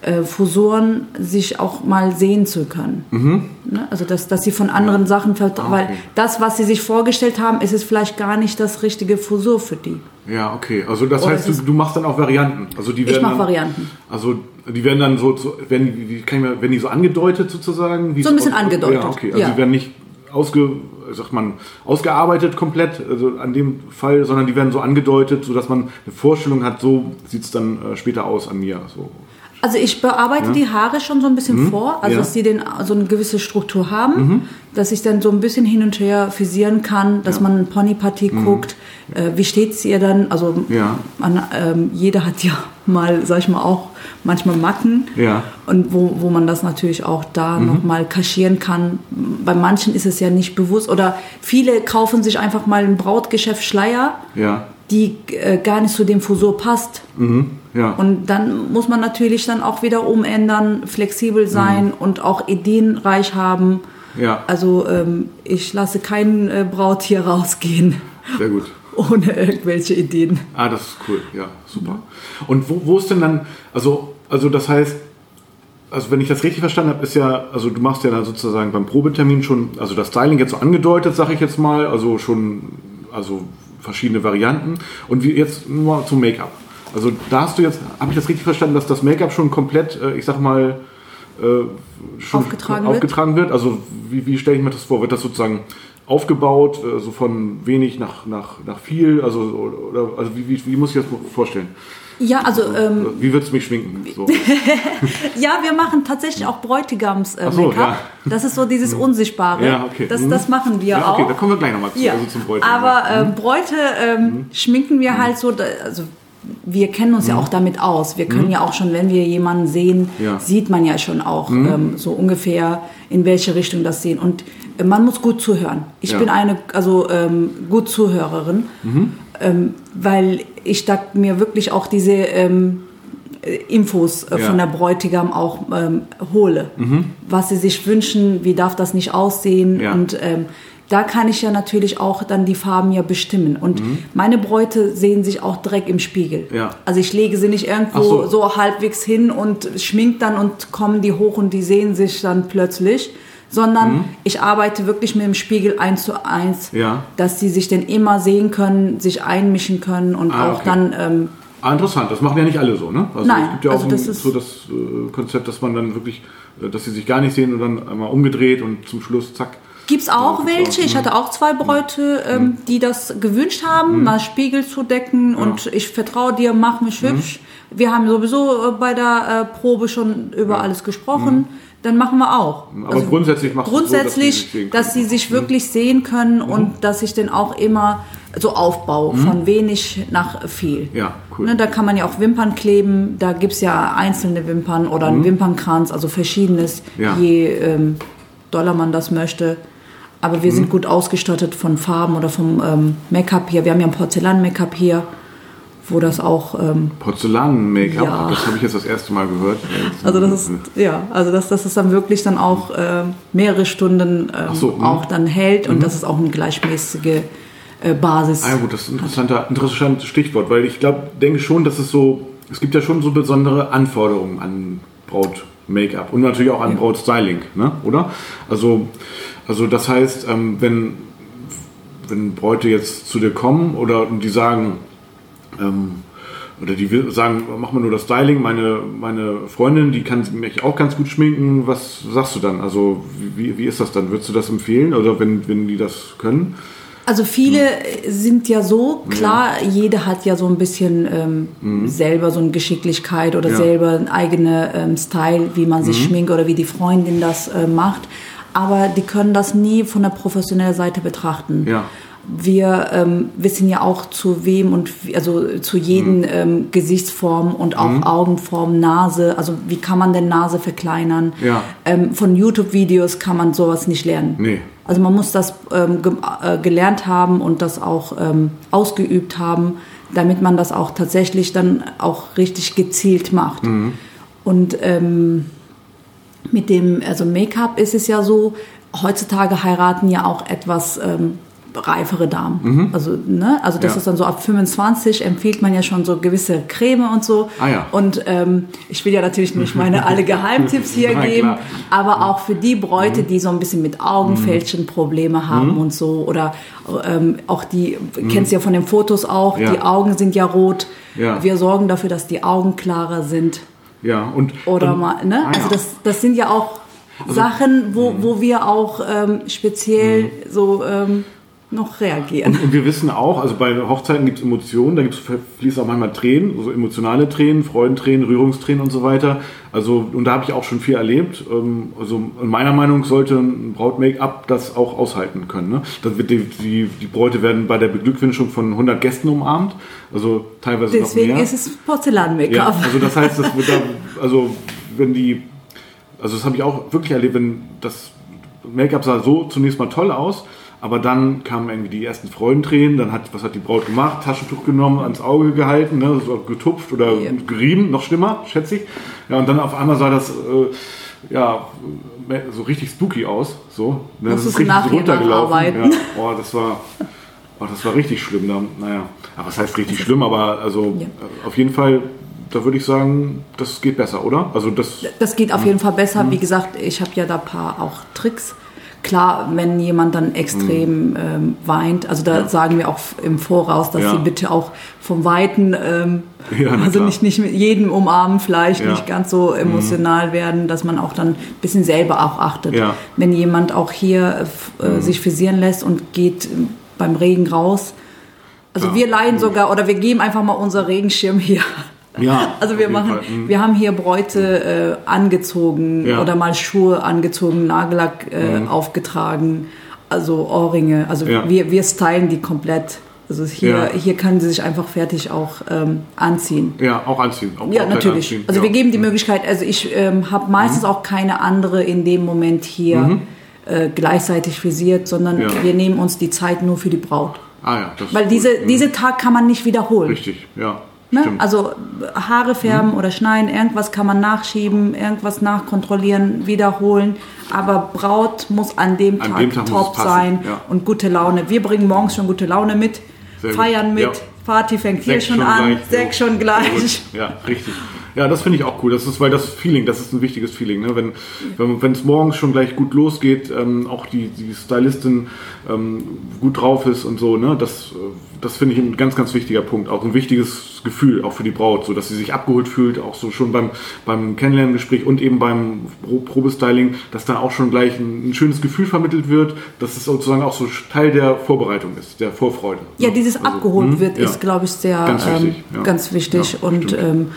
äh, Fusoren sich auch mal sehen zu können. Mhm. Ne? Also dass, dass sie von anderen Sachen vertrauen, ah, okay. weil das, was sie sich vorgestellt haben, ist es vielleicht gar nicht das richtige Fusor für die. Ja, okay. Also das Oder heißt, du, du machst dann auch Varianten. Also die werden ich mache Varianten. Also die werden dann so, so werden, wie kann ich mal, werden die so angedeutet sozusagen? so ein bisschen angedeutet. Ja, okay. Also ja. die werden nicht ausge, sagt man, ausgearbeitet komplett, also an dem Fall, sondern die werden so angedeutet, sodass man eine Vorstellung hat, so sieht es dann äh, später aus an mir. So. Also ich bearbeite ja. die Haare schon so ein bisschen mhm. vor, also ja. dass sie den, so eine gewisse Struktur haben, mhm. dass ich dann so ein bisschen hin und her frisieren kann, dass ja. man Ponypartie mhm. guckt, äh, wie es ihr dann, also man, ähm, jeder hat ja mal, sag ich mal, auch manchmal Macken ja. und wo, wo man das natürlich auch da mhm. nochmal kaschieren kann. Bei manchen ist es ja nicht bewusst oder viele kaufen sich einfach mal ein Brautgeschäft Schleier, ja. Die äh, gar nicht zu dem Fusor passt. Mhm. Ja. Und dann muss man natürlich dann auch wieder umändern, flexibel sein mhm. und auch ideenreich haben. Ja. Also ähm, ich lasse kein äh, Brautier rausgehen. Sehr gut. Ohne irgendwelche Ideen. Ah, das ist cool. Ja, super. Und wo, wo ist denn dann, also, also das heißt, also wenn ich das richtig verstanden habe, ist ja, also du machst ja dann sozusagen beim Probetermin schon, also das Styling jetzt so angedeutet, sage ich jetzt mal, also schon, also verschiedene Varianten. Und wie jetzt nur zum Make-up. Also da hast du jetzt, habe ich das richtig verstanden, dass das Make-up schon komplett, äh, ich sag mal, äh, schon aufgetragen, aufgetragen wird. wird? Also wie, wie stelle ich mir das vor? Wird das sozusagen aufgebaut, äh, so von wenig nach, nach, nach viel? Also, oder, also wie, wie, wie muss ich das vorstellen? Ja, also. also ähm, wie würdest du mich schminken? So. ja, wir machen tatsächlich auch Bräutigams-Make-up. Äh, so, ja. Das ist so dieses mhm. Unsichtbare. Ja, okay. Das, das mhm. machen wir ja, okay, auch. Da kommen wir gleich nochmal zu, ja. also zum Bräutigam. Aber äh, mhm. Bräute ähm, schminken wir halt so, also wir kennen uns mhm. ja auch damit aus. Wir können mhm. ja auch schon, wenn wir jemanden sehen, ja. sieht man ja schon auch mhm. ähm, so ungefähr, in welche Richtung das sehen. Und äh, man muss gut zuhören. Ich ja. bin eine, also ähm, gut Zuhörerin, mhm. Ähm, weil ich da mir wirklich auch diese ähm, äh, Infos äh, ja. von der Bräutigam auch ähm, hole. Mhm. Was sie sich wünschen, wie darf das nicht aussehen und ähm, da kann ich ja natürlich auch dann die Farben ja bestimmen. Und mhm. meine Bräute sehen sich auch direkt im Spiegel. Ja. Also ich lege sie nicht irgendwo so. so. halbwegs hin und schmink dann und kommen die hoch und die sehen sich dann plötzlich. Sondern mhm. ich arbeite wirklich mit dem Spiegel eins zu eins, ja. dass sie sich dann immer sehen können, sich einmischen können und ah, auch okay. dann ähm, Ah, interessant. Das machen ja nicht alle so, ne? Also Nein, es gibt ja also auch das ein, so das äh, Konzept, dass man dann wirklich, äh, dass sie sich gar nicht sehen und dann einmal umgedreht und zum Schluss zack. Gibt es auch ja, welche. Ich hatte auch zwei Bräute, ähm, mhm. die das gewünscht haben, mhm. mal Spiegel zu decken ja. und ich vertraue dir, mach mich mhm. hübsch. Wir haben sowieso äh, bei der äh, Probe schon über ja. alles gesprochen. Mhm. Dann machen wir auch. Aber also grundsätzlich machst grundsätzlich, so, dass, sie sich, dass sie sich wirklich sehen können mhm. und dass ich den auch immer so aufbaue, mhm. von wenig nach viel. Ja, cool. Ne, da kann man ja auch Wimpern kleben, da gibt es ja einzelne Wimpern oder einen Wimpernkranz, also verschiedenes, je ähm, doller man das möchte. Aber wir mhm. sind gut ausgestattet von Farben oder vom ähm, Make-up hier. Wir haben ja ein Porzellan-Make-up hier, wo das auch. Ähm, Porzellan-Make-up, ja. das habe ich jetzt das erste Mal gehört. Also das ist ja, also dass das dann wirklich dann auch äh, mehrere Stunden ähm, so, mhm. auch dann hält und mhm. das ist auch eine gleichmäßige äh, Basis. Ah ja gut, das ist ein interessanter, interessantes Stichwort, weil ich glaube, denke schon, dass es so, es gibt ja schon so besondere Anforderungen an Braut. Make-up und natürlich auch an ja. Brautstyling, ne? oder? Also also das heißt, ähm, wenn, wenn Bräute jetzt zu dir kommen oder die sagen, ähm, oder die sagen, mach mal nur das Styling, meine, meine Freundin, die kann mich auch ganz gut schminken, was sagst du dann? Also wie, wie ist das dann? Würdest du das empfehlen oder wenn, wenn die das können? Also viele hm. sind ja so, klar, ja. jeder hat ja so ein bisschen ähm, mhm. selber so eine Geschicklichkeit oder ja. selber einen eigenen ähm, Style, wie man sich mhm. schminkt oder wie die Freundin das äh, macht aber die können das nie von der professionellen Seite betrachten. Ja. Wir ähm, wissen ja auch zu wem und also zu jedem mhm. ähm, Gesichtsform und auch mhm. Augenform, Nase. Also wie kann man denn Nase verkleinern? Ja. Ähm, von YouTube-Videos kann man sowas nicht lernen. Nee. Also man muss das ähm, ge äh, gelernt haben und das auch ähm, ausgeübt haben, damit man das auch tatsächlich dann auch richtig gezielt macht. Mhm. Und ähm, mit dem, also Make-up ist es ja so, heutzutage heiraten ja auch etwas ähm, reifere Damen. Mhm. Also, ne? also das ja. ist dann so ab 25 empfiehlt man ja schon so gewisse Creme und so. Ah, ja. Und ähm, ich will ja natürlich nicht meine alle Geheimtipps hier Nein, geben, klar. aber mhm. auch für die Bräute, mhm. die so ein bisschen mit Augenfältchen Probleme haben mhm. und so. Oder ähm, auch die, mhm. kennst du ja von den Fotos auch, ja. die Augen sind ja rot. Ja. Wir sorgen dafür, dass die Augen klarer sind. Ja, und. Oder und, mal, ne? Ah, also das, das sind ja auch also, Sachen, wo, mhm. wo wir auch ähm, speziell so ähm, noch reagieren. Und, und, wir wissen auch, also bei Hochzeiten gibt es Emotionen, da gibt's, fließen auch manchmal Tränen, also emotionale Tränen, Freudentränen, Rührungstränen und so weiter. Also, und da habe ich auch schon viel erlebt. Ähm, also in meiner Meinung sollte ein Braut-Make-up das auch aushalten können. Ne? Das wird die, die, die Bräute werden bei der Beglückwünschung von 100 Gästen umarmt, also teilweise Deswegen noch mehr. ist es Porzellan-Make-up. Ja, also das heißt, das wird da, also wenn die, also das habe ich auch wirklich erlebt, wenn das Make-up sah so zunächst mal toll aus, aber dann kamen irgendwie die ersten Freudentränen, dann hat, was hat die Braut gemacht? Taschentuch genommen, ans Auge gehalten, ne, so getupft oder ja. gerieben, noch schlimmer, schätze ich. Ja, und dann auf einmal sah das, äh, ja, so richtig spooky aus, so. Ne, das ist richtig so runtergelaufen. Ja, oh, das war, oh, das war richtig schlimm. Da, naja, aber was heißt richtig schlimm, aber also ja. Auf jeden Fall da würde ich sagen, das geht besser, oder? Also das, das geht auf jeden Fall besser. Wie gesagt, ich habe ja da ein paar auch Tricks. Klar, wenn jemand dann extrem mhm. ähm, weint, also da ja. sagen wir auch im Voraus, dass ja. sie bitte auch vom Weiten, ähm, ja, also nicht, nicht mit jedem umarmen, vielleicht nicht ganz so mhm. emotional mhm. werden, dass man auch dann ein bisschen selber auch achtet. Wenn jemand auch hier äh, mhm. sich frisieren lässt und geht beim Regen raus, also wir leiden mhm. sogar oder wir geben einfach mal unser Regenschirm hier ja, also wir machen, mhm. wir haben hier Bräute äh, angezogen ja. oder mal Schuhe angezogen, Nagellack äh, mhm. aufgetragen, also Ohrringe. Also ja. wir, wir stylen die komplett. Also hier, ja. hier können sie sich einfach fertig auch ähm, anziehen. Ja, auch anziehen. Auch ja, natürlich. Anziehen. Also wir geben die mhm. Möglichkeit, also ich ähm, habe meistens mhm. auch keine andere in dem Moment hier mhm. äh, gleichzeitig frisiert, sondern wir nehmen uns die Zeit nur für die Braut. Ah ja, das Weil diese, mhm. diese Tag kann man nicht wiederholen. Richtig, ja. Ne? Also Haare färben mhm. oder schneiden, irgendwas kann man nachschieben, irgendwas nachkontrollieren, wiederholen. Aber Braut muss an dem an Tag, dem Tag top sein ja. und gute Laune. Wir bringen morgens schon gute Laune mit, Sehr feiern gut. mit, ja. Party fängt hier schon, schon an, Sechs schon gleich. Ja, richtig. Ja, das finde ich auch cool. Das ist, weil das Feeling, das ist ein wichtiges Feeling. Ne? Wenn wenn es morgens schon gleich gut losgeht, ähm, auch die, die Stylistin ähm, gut drauf ist und so, ne? das, das finde ich ein ganz, ganz wichtiger Punkt. Auch ein wichtiges Gefühl, auch für die Braut, so dass sie sich abgeholt fühlt, auch so schon beim, beim Kennenlerngespräch und eben beim Probestyling, dass dann auch schon gleich ein, ein schönes Gefühl vermittelt wird, dass es sozusagen auch so Teil der Vorbereitung ist, der Vorfreude. Ja, ne? dieses also, abgeholt mh, wird, ja. ist, glaube ich, sehr ganz wichtig. Ähm, ja. Ganz wichtig. Ja, und ähm,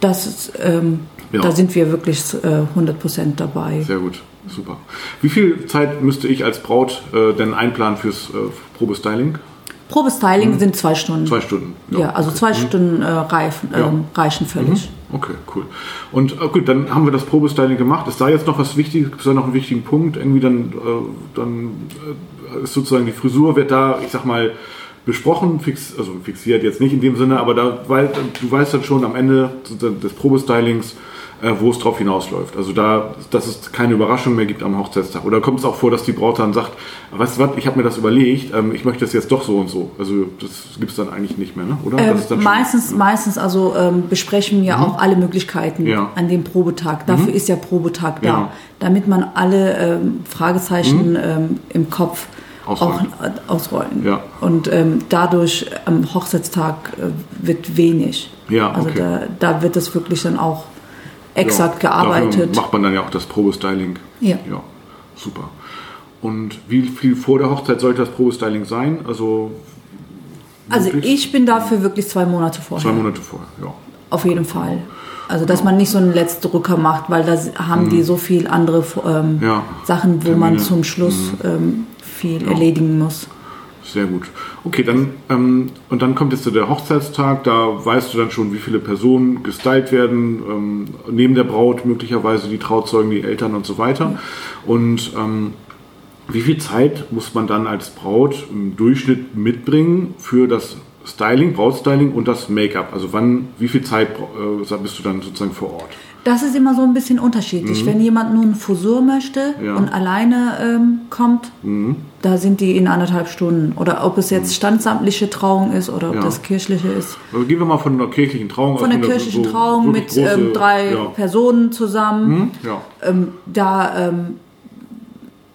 das ist, ähm, ja. da sind wir wirklich äh, 100% dabei. Sehr gut, super. Wie viel Zeit müsste ich als Braut äh, denn einplanen fürs äh, Probestyling? Probestyling mhm. sind zwei Stunden. Zwei Stunden. Ja, ja also zwei mhm. Stunden äh, reifen, ja. Ähm, reichen völlig. Mhm. Okay, cool. Und äh, gut, dann haben wir das Probestyling gemacht. Ist da jetzt noch was Wichtiges? Es da noch einen wichtigen Punkt? Irgendwie dann, äh, dann äh, ist sozusagen die Frisur wird da, ich sag mal, besprochen, fix, also fixiert jetzt nicht in dem Sinne, aber da, weil, du weißt dann schon am Ende des Probestylings, äh, wo es drauf hinausläuft. Also da, dass es keine Überraschung mehr gibt am Hochzeitstag. Oder kommt es auch vor, dass die Braut dann sagt, weißt du was, ich habe mir das überlegt, ähm, ich möchte das jetzt doch so und so. Also das gibt es dann eigentlich nicht mehr, ne? oder? Ähm, meistens, schon, meistens also ähm, besprechen wir mhm. auch alle Möglichkeiten ja. an dem Probetag. Dafür mhm. ist ja Probetag da, ja. damit man alle ähm, Fragezeichen mhm. Ähm, im Kopf ausrollen. auch äh, ausrollen. Ja. Und ähm, dadurch am Hochzeitstag äh, wird wenig. Ja, also da, da wird das wirklich dann auch exakt ja, gearbeitet. macht man dann ja auch das Probestyling. Ja. ja. Super. Und wie viel vor der Hochzeit sollte das Probestyling sein? Also, also ich bin dafür wirklich zwei Monate vorher. Zwei Monate vorher, ja. Auf jeden Fall. Also dass man nicht so einen Letztdrücker macht, weil da haben mhm. die so viel andere ähm, ja. Sachen, wo Termine. man zum Schluss mhm. ähm, viel ja. erledigen muss. Sehr gut. Okay, dann ähm, und dann kommt jetzt der Hochzeitstag. Da weißt du dann schon, wie viele Personen gestylt werden, ähm, neben der Braut möglicherweise die Trauzeugen, die Eltern und so weiter. Und ähm, wie viel Zeit muss man dann als Braut im Durchschnitt mitbringen für das Styling, Brautstyling und das Make-up? Also wann, wie viel Zeit äh, bist du dann sozusagen vor Ort? Das ist immer so ein bisschen unterschiedlich. Mhm. Wenn jemand nun Frisur möchte ja. und alleine ähm, kommt, mhm. da sind die in anderthalb Stunden. Oder ob es jetzt mhm. standsamtliche Trauung ist oder ob ja. das kirchliche ist. Also gehen wir mal von einer kirchlichen Trauung aus. Von der kirchlichen so, Trauung mit große, ähm, drei ja. Personen zusammen. Mhm. Ähm, da ähm,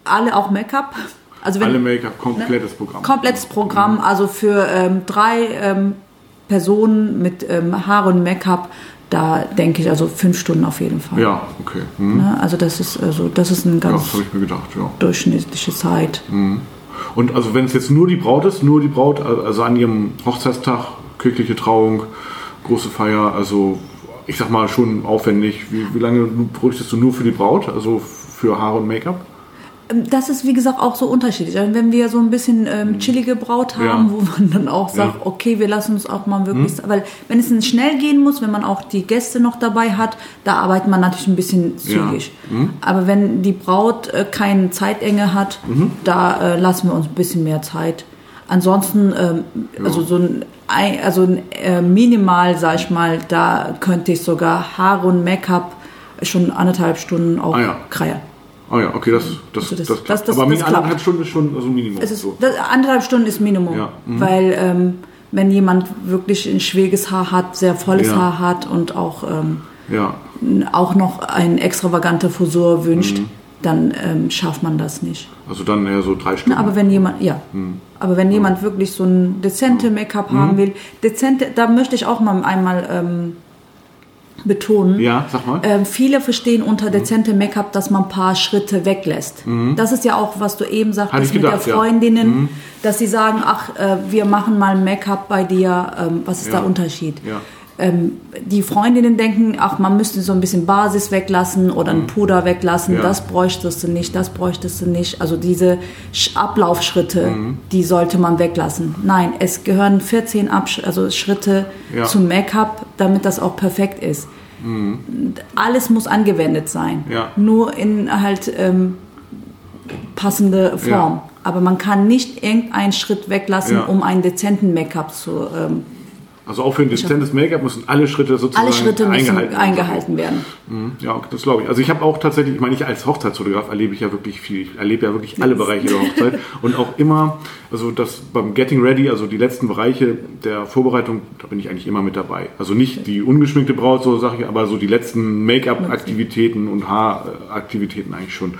alle auch Make-up. Also wenn, alle Make-up, komplettes ne, Programm. Komplettes Programm, mhm. also für ähm, drei ähm, Personen mit Haare und Make-up da denke ich also fünf Stunden auf jeden Fall. Ja, okay. Mhm. Ne? Also das ist also das ist eine ganz ja, gedacht, ja. durchschnittliche Zeit. Mhm. Und also wenn es jetzt nur die Braut ist, nur die Braut, also an ihrem Hochzeitstag, kirchliche Trauung, große Feier, also ich sag mal schon aufwendig. Wie, wie lange bräuchtest du nur für die Braut, also für Haare und Make-up? Ähm, das ist wie gesagt auch so unterschiedlich. Also wenn wir so ein bisschen ähm, mhm. chillige Braut haben, ja. wo man dann auch sagt, ja. okay, wir lassen uns auch mal wirklich, mhm. weil wenn es schnell gehen muss, wenn man auch die Gäste noch dabei hat, da arbeitet man natürlich ein bisschen zügig. Ja. Mhm. Aber wenn die Braut äh, keine Zeitenge hat, mhm. da äh, lassen wir uns ein bisschen mehr Zeit. Ansonsten, ähm, also so ein, also ein, äh, minimal, sag ich mal, da könnte ich sogar Haare und Make-up schon anderthalb Stunden auch ah, kreieren. Ah ja, okay, das, das, also das, das, das, das Aber das anderthalb Stunden ist schon also Minimum. Es ist, so. anderthalb Stunden ist Minimum, ja. mhm. weil ähm, wenn jemand wirklich ein schwieriges Haar hat, sehr volles ja. Haar hat und auch, ähm, ja. auch noch eine extravagante Frisur wünscht, mhm. dann ähm, schafft man das nicht. Also dann eher so drei Stunden. Na, aber wenn jemand, ja, mhm. aber wenn jemand wirklich so ein dezente Make-up haben mhm. will, dezente, da möchte ich auch mal einmal ähm, betonen. Ja, sag mal. Ähm, viele verstehen unter dezente Make-up, dass man ein paar Schritte weglässt. Mhm. Das ist ja auch, was du eben sagtest mit der Freundinnen, ja. mhm. dass sie sagen, ach, äh, wir machen mal Make-up bei dir. Ähm, was ist ja. der Unterschied? Ja. Ähm, die Freundinnen denken, ach, man müsste so ein bisschen Basis weglassen oder ein mhm. Puder weglassen. Das bräuchtest du nicht, das bräuchtest du nicht. Also diese Ablaufschritte, mhm. die sollte man weglassen. Nein, es gehören 14 Absch also Schritte zum Make-up, damit das auch perfekt ist. Mhm. Alles muss angewendet sein. Ja. Nur in halt ähm, passende Form. Ja. Aber man kann nicht irgendeinen Schritt weglassen, ja. um einen dezenten Make-up zu. Ähm, also auch für ein dezentes Make-up müssen alle Schritte sozusagen alle Schritte eingehalten, eingehalten werden. Mhm. Ja, das glaube ich. Also ich habe auch tatsächlich, ich meine, ich als Hochzeitsfotograf erlebe ich ja wirklich viel. Ich erlebe ja wirklich alle Bereiche der Hochzeit und auch immer, also das beim Getting Ready, also die letzten Bereiche der Vorbereitung, da bin ich eigentlich immer mit dabei. Also nicht die ungeschminkte Braut, so sage ich, aber so die letzten Make-up-Aktivitäten und Haaraktivitäten eigentlich schon.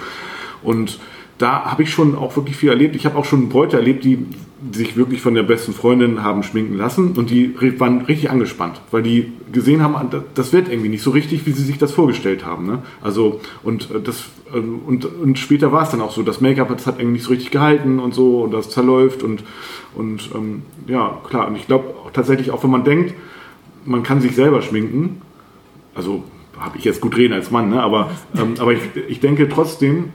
Und da habe ich schon auch wirklich viel erlebt. Ich habe auch schon Bräute erlebt, die sich wirklich von der besten Freundin haben schminken lassen und die waren richtig angespannt, weil die gesehen haben, das wird irgendwie nicht so richtig, wie sie sich das vorgestellt haben. Ne? Also und äh, das ähm, und, und später war es dann auch so, das Make-up das hat irgendwie nicht so richtig gehalten und so und das zerläuft und und ähm, ja klar und ich glaube tatsächlich auch, wenn man denkt, man kann sich selber schminken, also habe ich jetzt gut reden als Mann, ne? aber ähm, aber ich, ich denke trotzdem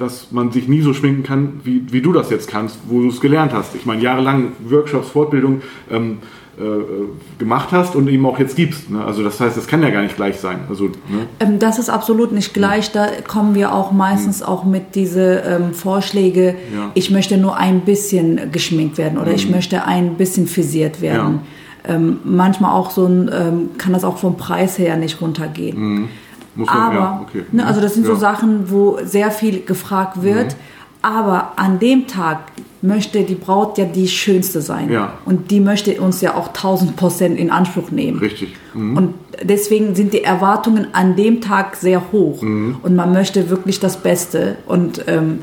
dass man sich nie so schminken kann, wie, wie du das jetzt kannst, wo du es gelernt hast. Ich meine, jahrelang Workshops, Fortbildung ähm, äh, gemacht hast und eben auch jetzt gibst. Ne? Also das heißt, das kann ja gar nicht gleich sein. Also, ne? ähm, das ist absolut nicht gleich. Da kommen wir auch meistens mhm. auch mit diese ähm, Vorschläge, ja. ich möchte nur ein bisschen geschminkt werden oder mhm. ich möchte ein bisschen frisiert werden. Ja. Ähm, manchmal auch so ein, ähm, kann das auch vom Preis her nicht runtergehen. Mhm. Muss man, aber, ja, okay. ne, also das sind ja. so Sachen, wo sehr viel gefragt wird. Mhm. Aber an dem Tag möchte die Braut ja die schönste sein. Ja. Und die möchte uns ja auch 1000 Prozent in Anspruch nehmen. Richtig. Mhm. Und deswegen sind die Erwartungen an dem Tag sehr hoch. Mhm. Und man möchte wirklich das Beste. Und ähm,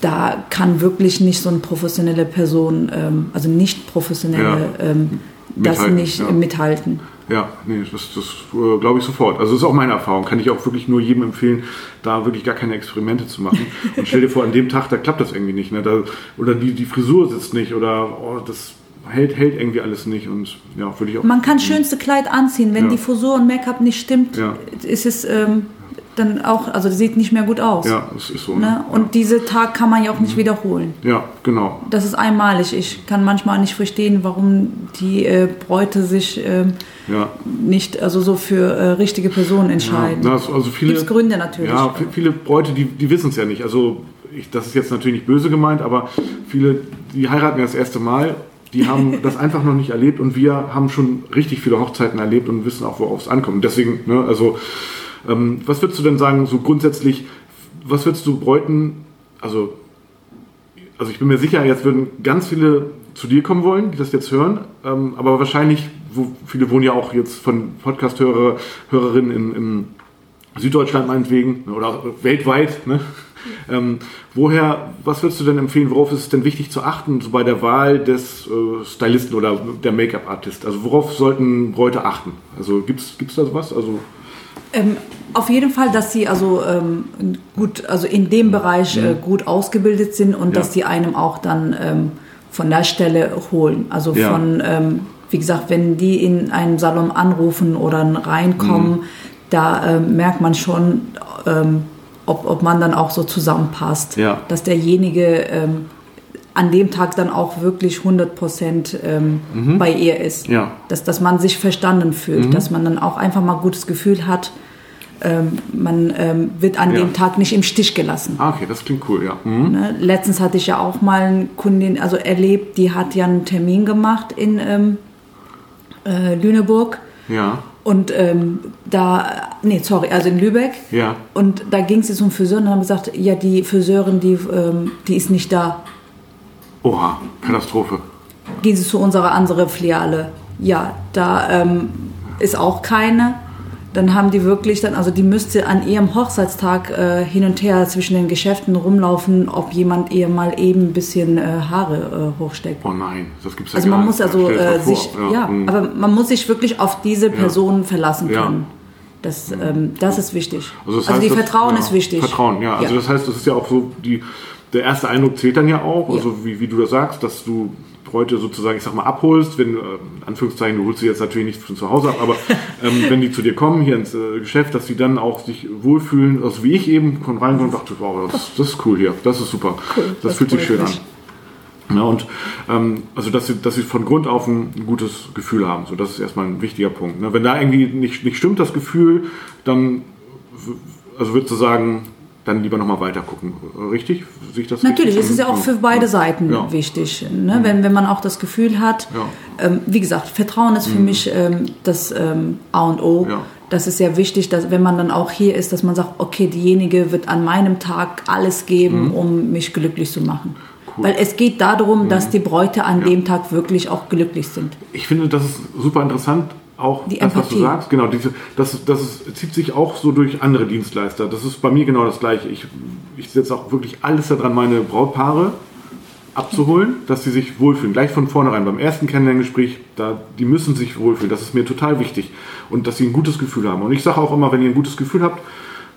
da kann wirklich nicht so eine professionelle Person, ähm, also nicht professionelle, ja. ähm, das nicht ja. mithalten. Ja, nee, das, das äh, glaube ich sofort. Also das ist auch meine Erfahrung. Kann ich auch wirklich nur jedem empfehlen, da wirklich gar keine Experimente zu machen. Und stell dir vor, an dem Tag, da klappt das irgendwie nicht. Ne? Da, oder die, die Frisur sitzt nicht oder oh, das hält, hält irgendwie alles nicht. Und ja, würde ich auch. Man kann das schönste Kleid anziehen. Wenn ja. die Frisur und Make-up nicht stimmt, ja. ist es ähm, dann auch, also sieht nicht mehr gut aus. Ja, das ist so. Ne? ne? Und ja. diese Tag kann man ja auch nicht mhm. wiederholen. Ja, genau. Das ist einmalig. Ich kann manchmal nicht verstehen, warum die äh, Bräute sich ähm, ja. nicht also so für äh, richtige Personen entscheiden. Ja, also viele, Gibt Gründe natürlich. Ja, viele Bräute, die, die wissen es ja nicht. Also ich, das ist jetzt natürlich nicht böse gemeint, aber viele, die heiraten ja das erste Mal die haben das einfach noch nicht erlebt und wir haben schon richtig viele Hochzeiten erlebt und wissen auch, worauf es ankommt. Deswegen, ne, also Ähm, was würdest du denn sagen, so grundsätzlich, was würdest du Bräuten, also, also ich bin mir sicher, jetzt würden ganz viele zu dir kommen wollen, die das jetzt hören, ähm, aber wahrscheinlich, wo, viele wohnen ja auch jetzt von Podcast-Hörer, Hörerinnen in, in Süddeutschland meinetwegen oder weltweit, ne? Ähm, woher, was würdest du denn empfehlen, worauf ist es denn wichtig zu achten so bei der Wahl des äh, Stylisten oder der Make-up-Artist? Also worauf sollten Bräute achten? Also gibt es da sowas? Also ähm, auf jeden Fall, dass sie also ähm, gut, also in dem Bereich äh, gut ausgebildet sind und ja. dass sie einem auch dann ähm, von der Stelle holen. Also ja. von, ähm, wie gesagt, wenn die in einem Salon anrufen oder reinkommen, mhm. da äh, merkt man schon, ähm, ob, ob man dann auch so zusammenpasst. Ja. Dass derjenige ähm, an dem Tag dann auch wirklich 100 Prozent ähm, mhm. bei ihr ist. Ja. Dass, dass man sich verstanden fühlt, mhm. dass man dann auch einfach mal gutes Gefühl hat, ähm, man ähm, wird an ja. dem Tag nicht im Stich gelassen. Ah, okay, das klingt cool, ja. Mhm. Ne? Letztens hatte ich ja auch mal eine Kundin also erlebt, die hat ja einen Termin gemacht in ähm, äh, Lüneburg. Ja. Und ähm, da, nee, sorry, also in Lübeck. Ja. Und da ging sie zum Friseur und haben gesagt, ja, die Friseurin, die, ähm, die ist nicht da. Oha, Katastrophe. Gehen Sie zu unserer anderen Filiale. Ja, da ähm, ist auch keine dann haben die wirklich dann, also die müsste an ihrem Hochzeitstag äh, hin und her zwischen den Geschäften rumlaufen, ob jemand ihr mal eben ein bisschen äh, Haare äh, hochsteckt. Oh nein, das gibt's ja Also man nicht. muss also äh, sich, ja, ja mhm. aber man muss sich wirklich auf diese Person ja. verlassen können. Das, ähm, das ist wichtig. Also, das also heißt, also die das, Vertrauen ist wichtig. Vertrauen, ja. Also das heißt, das ist ja auch so, die, der erste Eindruck zählt dann ja auch, also wie, wie du das sagst, dass du heute sozusagen, ich sag mal, abholst, wenn, äh, in Anführungszeichen, du holst sie jetzt natürlich nicht von zu Hause ab, aber ähm, wenn die zu dir kommen, hier ins äh, Geschäft, dass sie dann auch sich wohlfühlen, also wie ich eben, von rein und dachte, wow, das, das, ist cool hier, das ist super, cool, das, das, fühlt sich schön an. Ja, und ähm, also dass sie, dass sie von Grund auf ein gutes Gefühl haben. So, das ist erstmal ein wichtiger Punkt. Ne? Wenn da irgendwie nicht, nicht stimmt, das Gefühl, dann also würdest du sagen, dann lieber nochmal weiter gucken. Richtig? Sich das Natürlich, es ist ja auch für beide Seiten ja. wichtig. Ne? Mhm. Wenn, wenn man auch das Gefühl hat, ja. ähm, wie gesagt, Vertrauen ist für mhm. mich ähm, das ähm, A und O. Ja. Das ist sehr wichtig, dass wenn man dann auch hier ist, dass man sagt, okay, diejenige wird an meinem Tag alles geben, mhm. um mich glücklich zu machen. Cool. Weil es geht darum, dass mhm. die Bräute an dem Tag wirklich auch glücklich sind. Ich finde, das ist super interessant, auch die das, was du sagst, genau, diese, das, das ist, zieht sich auch so durch andere Dienstleister. Das ist bei mir genau das Gleiche. Ich, ich setze auch wirklich alles daran, meine Brautpaare abzuholen, dass sie sich wohlfühlen. Gleich von vornherein, beim ersten Kennenlerngespräch, da, die müssen sich wohlfühlen. Das ist mir total wichtig. Und dass sie ein gutes Gefühl haben. Und ich sage auch immer, wenn ihr ein gutes Gefühl habt,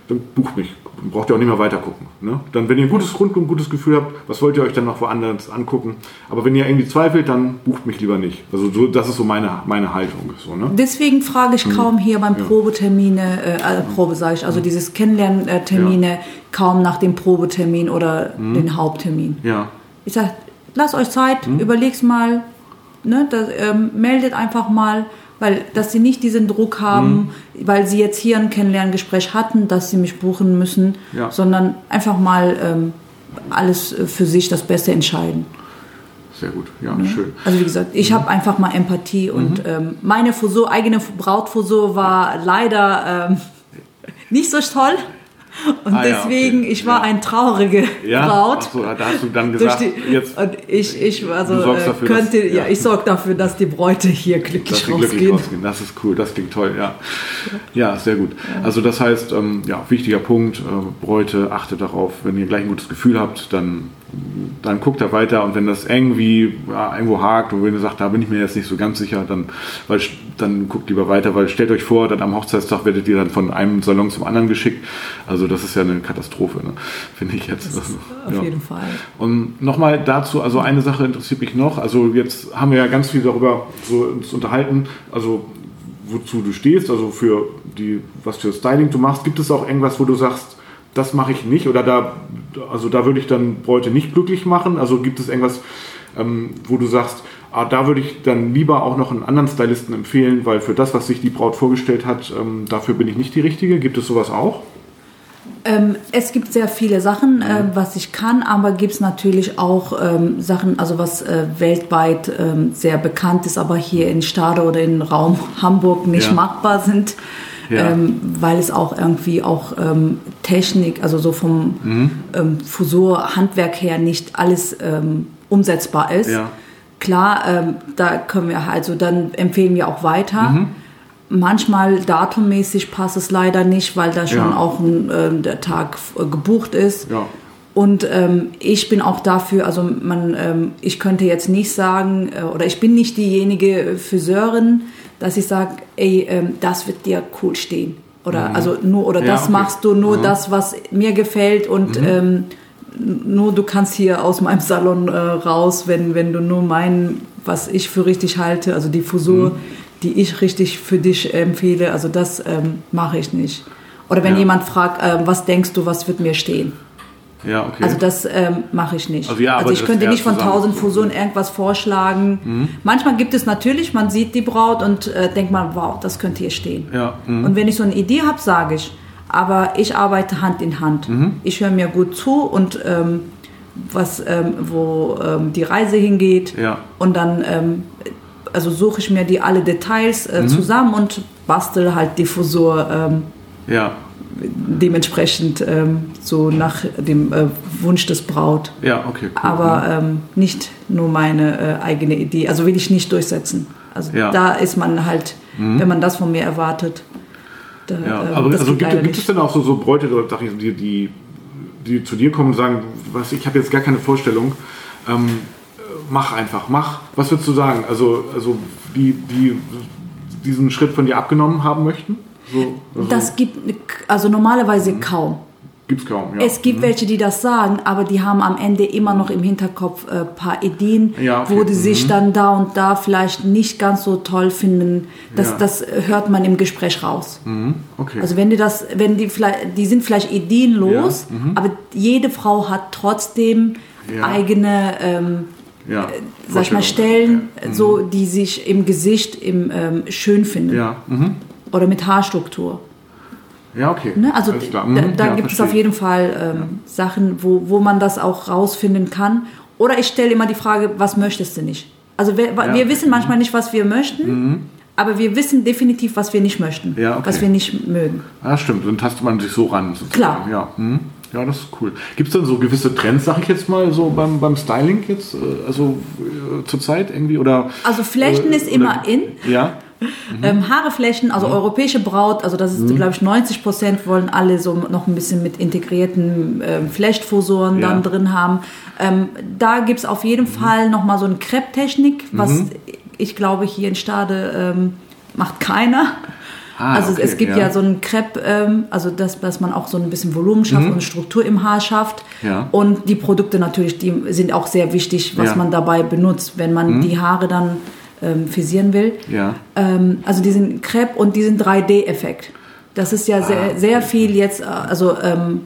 dann bucht mich. Braucht ihr auch nicht mehr weiter gucken. Ne? Dann, wenn ihr ein gutes Rundum, gutes Gefühl habt, was wollt ihr euch dann noch woanders angucken? Aber wenn ihr irgendwie zweifelt, dann bucht mich lieber nicht. Also so, das ist so meine, meine Haltung. So, ne? Deswegen frage ich kaum mhm. hier beim ja. Probetermine, äh, äh, Probe sage ich, also mhm. dieses Kennenlerntermine ja. kaum nach dem Probetermin oder mhm. den Haupttermin. Ja. Ich sage, lasst euch Zeit, mhm. überleg's mal, ne, das, ähm, meldet einfach mal weil dass sie nicht diesen Druck haben, mhm. weil sie jetzt hier ein Kennenlerngespräch hatten, dass sie mich buchen müssen, ja. sondern einfach mal ähm, alles für sich das Beste entscheiden. Sehr gut, ja, ja. schön. Also wie gesagt, ich mhm. habe einfach mal Empathie und mhm. ähm, meine Frisur, eigene Brautfrisur war leider ähm, nicht so toll. Und ah, deswegen, ja, okay. ich war ja. ein traurige ja? Braut. Achso, da hast du dann gesagt, die, jetzt. Und ich, ich also, dafür, könnte, dass, ja. ich sorge dafür, dass die Bräute hier glücklich dass rausgehen. glücklich rausgehen. Das ist cool, das klingt toll, ja. Ja, sehr gut. Also das heißt, ähm, ja, wichtiger Punkt, äh, Bräute, achtet darauf, wenn ihr gleich ein gutes Gefühl habt, dann dann guckt er weiter und wenn das irgendwie ja, irgendwo hakt und wenn ihr sagt, da bin ich mir jetzt nicht so ganz sicher, dann, weil, dann guckt lieber weiter, weil stellt euch vor, dann am Hochzeitstag werdet ihr dann von einem Salon zum anderen geschickt. Also das ist ja eine Katastrophe, ne? finde ich jetzt. Das ist auf ja. jeden Fall. Und nochmal dazu, also eine Sache interessiert mich noch, also jetzt haben wir ja ganz viel darüber so uns unterhalten, also wozu du stehst, also für die, was für Styling du machst. Gibt es auch irgendwas, wo du sagst, das mache ich nicht oder da, also da würde ich dann Bräute nicht glücklich machen. Also gibt es irgendwas, ähm, wo du sagst, ah, da würde ich dann lieber auch noch einen anderen Stylisten empfehlen, weil für das, was sich die Braut vorgestellt hat, ähm, dafür bin ich nicht die Richtige. Gibt es sowas auch? Ähm, es gibt sehr viele Sachen, äh, was ich kann, aber gibt es natürlich auch ähm, Sachen, also was äh, weltweit ähm, sehr bekannt ist, aber hier in Stade oder im Raum Hamburg nicht ja. machbar sind. Ja. ähm, weil es auch irgendwie auch ähm, Technik, also so vom mhm. ähm, Fusur-Handwerk her nicht alles ähm, umsetzbar ist. Ja. Klar, ähm, da können wir also dann empfehlen wir auch weiter. Mhm. Manchmal datummäßig passt es leider nicht, weil da schon ja. auch ein, äh, der Tag äh, gebucht ist. Und ähm, ich bin auch dafür, also man, ähm, ich könnte jetzt nicht sagen, äh, oder ich bin nicht diejenige Friseurin, dass ich sage, ey, ähm, das wird dir cool stehen. Oder mhm. also nur, oder ja, das okay. machst du, nur mhm. das, was mir gefällt und mhm. ähm, nur du kannst hier aus meinem Salon äh, raus, wenn, wenn du nur mein, was ich für richtig halte, also die Fusur, mhm. die ich richtig für dich empfehle, also das ähm, mache ich nicht. Oder wenn ja. jemand fragt, äh, was denkst du, was wird mir stehen? Ja, okay. Also das ähm, mache ich nicht. Also, also ich könnte nicht von tausend Fusionen irgendwas vorschlagen. Mhm. Manchmal gibt es natürlich, man sieht die Braut und äh, denkt man, wow, das könnte hier stehen. Ja, mhm. Und wenn ich so eine Idee habe, sage ich. Aber ich arbeite Hand in Hand. Mhm. Ich höre mir gut zu und ähm, was, ähm, wo ähm, die Reise hingeht. Ja. Und dann ähm, also suche ich mir die alle Details äh, mhm. zusammen und bastel halt die Fusur. Ähm, ja dementsprechend ähm, so nach dem äh, Wunsch des Braut. Ja, okay. Cool. Aber ähm, nicht nur meine äh, eigene Idee. Also will ich nicht durchsetzen. Also ja. da ist man halt, mhm. wenn man das von mir erwartet. Da, ja, äh, aber also gibt, gibt es denn auch so, so Bräute, die, die, die zu dir kommen und sagen, was, ich habe jetzt gar keine Vorstellung, ähm, mach einfach, mach. Was würdest du sagen? Also, also die, die diesen Schritt von dir abgenommen haben möchten? So, also das gibt also normalerweise mhm. kaum. Gibt es kaum, ja. Es gibt mhm. welche, die das sagen, aber die haben am Ende immer noch im Hinterkopf ein äh, paar Ideen, ja, okay. wo die sich mhm. dann da und da vielleicht nicht ganz so toll finden. Das, ja. das hört man im Gespräch raus. Mhm. Okay. Also wenn die das, wenn die vielleicht, die sind vielleicht ideenlos, ja. Mhm. aber jede Frau hat trotzdem eigene ähm, äh, sag ich mal, Stellen, ja. mhm. so, die sich im Gesicht im, ähm, schön finden. Ja. Mhm oder mit Haarstruktur. Ja, okay. Ne? Also da, mhm. da ja, gibt es auf jeden Fall ähm, ja. Sachen, wo, wo man das auch rausfinden kann. Oder ich stelle immer die Frage, was möchtest du nicht? Also wir, ja. wir wissen manchmal nicht, was wir möchten, mhm. aber wir wissen definitiv, was wir nicht möchten, okay. was wir nicht mögen. Ja, stimmt. Dann tastet man sich so ran. Sozusagen. Klar. Ja. Mhm. Ja, das ist cool. Gibt es dann so gewisse Trends, sag ich jetzt mal, so beim, beim Styling jetzt, äh, also äh, zurzeit irgendwie? Oder, also Flechten äh, ist immer in. Ja. Mhm. Ähm, Haare flechten, also mhm. europäische Braut, also das ist, mhm. glaube ich, 90 Prozent wollen alle so noch ein bisschen mit integrierten ähm, Flechtfusoren ja. dann drin haben. Ähm, da gibt es auf jeden mhm. Fall nochmal so eine Krepptechnik, was mhm. ich glaube hier in Stade ähm, macht keiner. Ah, also okay, es gibt ja. ja so ein Crepe, ähm, also das, dass man auch so ein bisschen Volumen schafft mhm. und Struktur im Haar schafft. Ja. Und die Produkte natürlich, die sind auch sehr wichtig, was ja. man dabei benutzt, wenn man mhm. die Haare dann ähm, frisieren will. Ja. Ähm, also diesen Crepe und diesen 3D-Effekt. Das ist ja sehr, ah, sehr viel jetzt, äh, also ähm,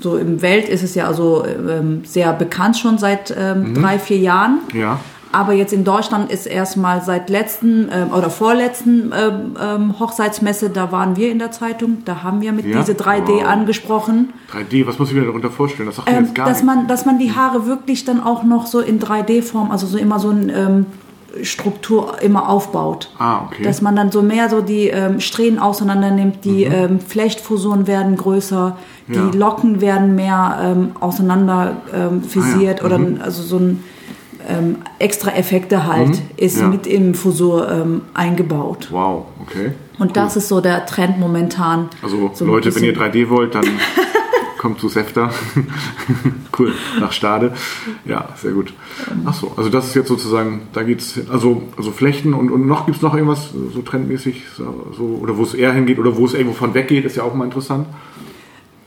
so im Welt ist es ja also ähm, sehr bekannt schon seit ähm, mhm. drei, vier Jahren. Ja. Aber jetzt in Deutschland ist erstmal seit letzten ähm, oder vorletzten ähm, ähm, Hochzeitsmesse, da waren wir in der Zeitung, da haben wir mit ja? diese 3D wow. angesprochen. 3D, was muss ich mir darunter vorstellen? Das sagt ähm, jetzt gar dass man, dass man die Haare wirklich dann auch noch so in 3D-Form, also so immer so ein ähm, Struktur immer aufbaut. Ah, okay. Dass man dann so mehr so die ähm, Strähnen auseinander nimmt, die mhm. ähm, Flechtfusionen werden größer, die ja. Locken werden mehr ähm, auseinander ähm, frisiert ah, ja. mhm. oder also so ein ähm, extra Effekte halt mhm. ist ja. mit im Fusur ähm, eingebaut. Wow, okay. Und cool. das ist so der Trend momentan. Also so Leute, wenn ihr 3D wollt, dann kommt zu Sefta. cool, nach Stade. Ja, sehr gut. Ach so, also das ist jetzt sozusagen, da geht es, also, also Flechten und, und noch gibt es noch irgendwas so trendmäßig, so, oder wo es eher hingeht oder wo es irgendwo von weggeht, ist ja auch mal interessant.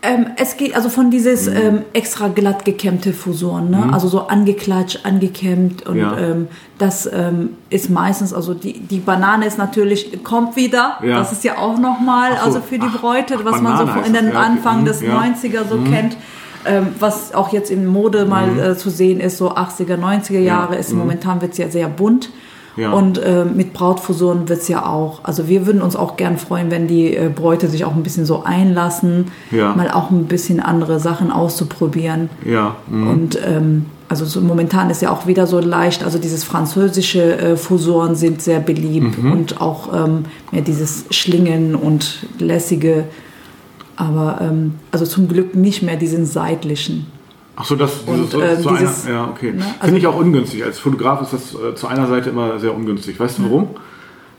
Ähm, es geht also von dieses mhm. ähm, extra glatt gekämmte Fusoren, ne? Mhm. also so angeklatscht, angekämmt und ja. ähm, das ähm, ist meistens, also die, die Banane ist natürlich, kommt wieder, ja. das ist ja auch nochmal, so. also für die Bräute, ach, was Banane man so in den Anfang mhm. des ja. 90er so mhm. kennt. Ähm, was auch jetzt in Mode mal mhm. äh, zu sehen ist, so 80er, 90er Jahre, ist mhm. momentan wird es ja sehr bunt. Ja. Und äh, mit Brautfusionen wird es ja auch. Also wir würden uns auch gern freuen, wenn die äh, Bräute sich auch ein bisschen so einlassen, ja. mal auch ein bisschen andere Sachen auszuprobieren. Ja. Mhm. Und ähm, also so momentan ist ja auch wieder so leicht, also dieses französische äh, Fusoren sind sehr beliebt mhm. und auch ähm, mehr dieses Schlingen und lässige, aber ähm, also zum Glück nicht mehr diesen seitlichen. Ach so, das und, so, äh, zu dieses, einer, ja, okay. Ne, also Finde ich auch ungünstig. Als Fotograf ist das äh, zu einer Seite immer sehr ungünstig. Weißt du warum?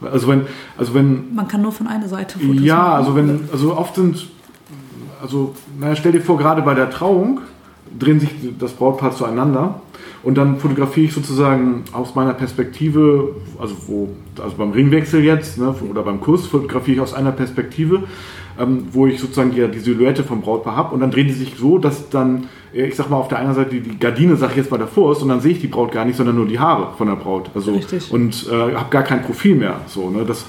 Also wenn, also wenn. Man kann nur von einer Seite Fotos Ja, machen. also wenn, also oft sind, also, naja, stell dir vor, gerade bei der Trauung drehen sich das Brautpaar zueinander und dann fotografiere ich sozusagen aus meiner Perspektive, also wo, also beim Ringwechsel jetzt, ne, oder beim Kurs fotografiere ich aus einer Perspektive, ähm, wo ich sozusagen die, die Silhouette vom Brautpaar habe und dann drehen die sich so, dass dann, ich sag mal, auf der einen Seite die Gardine, sag ich jetzt mal, davor ist und dann sehe ich die Braut gar nicht, sondern nur die Haare von der Braut. Also, Richtig. Und äh, habe gar kein Profil mehr. So, ne? das,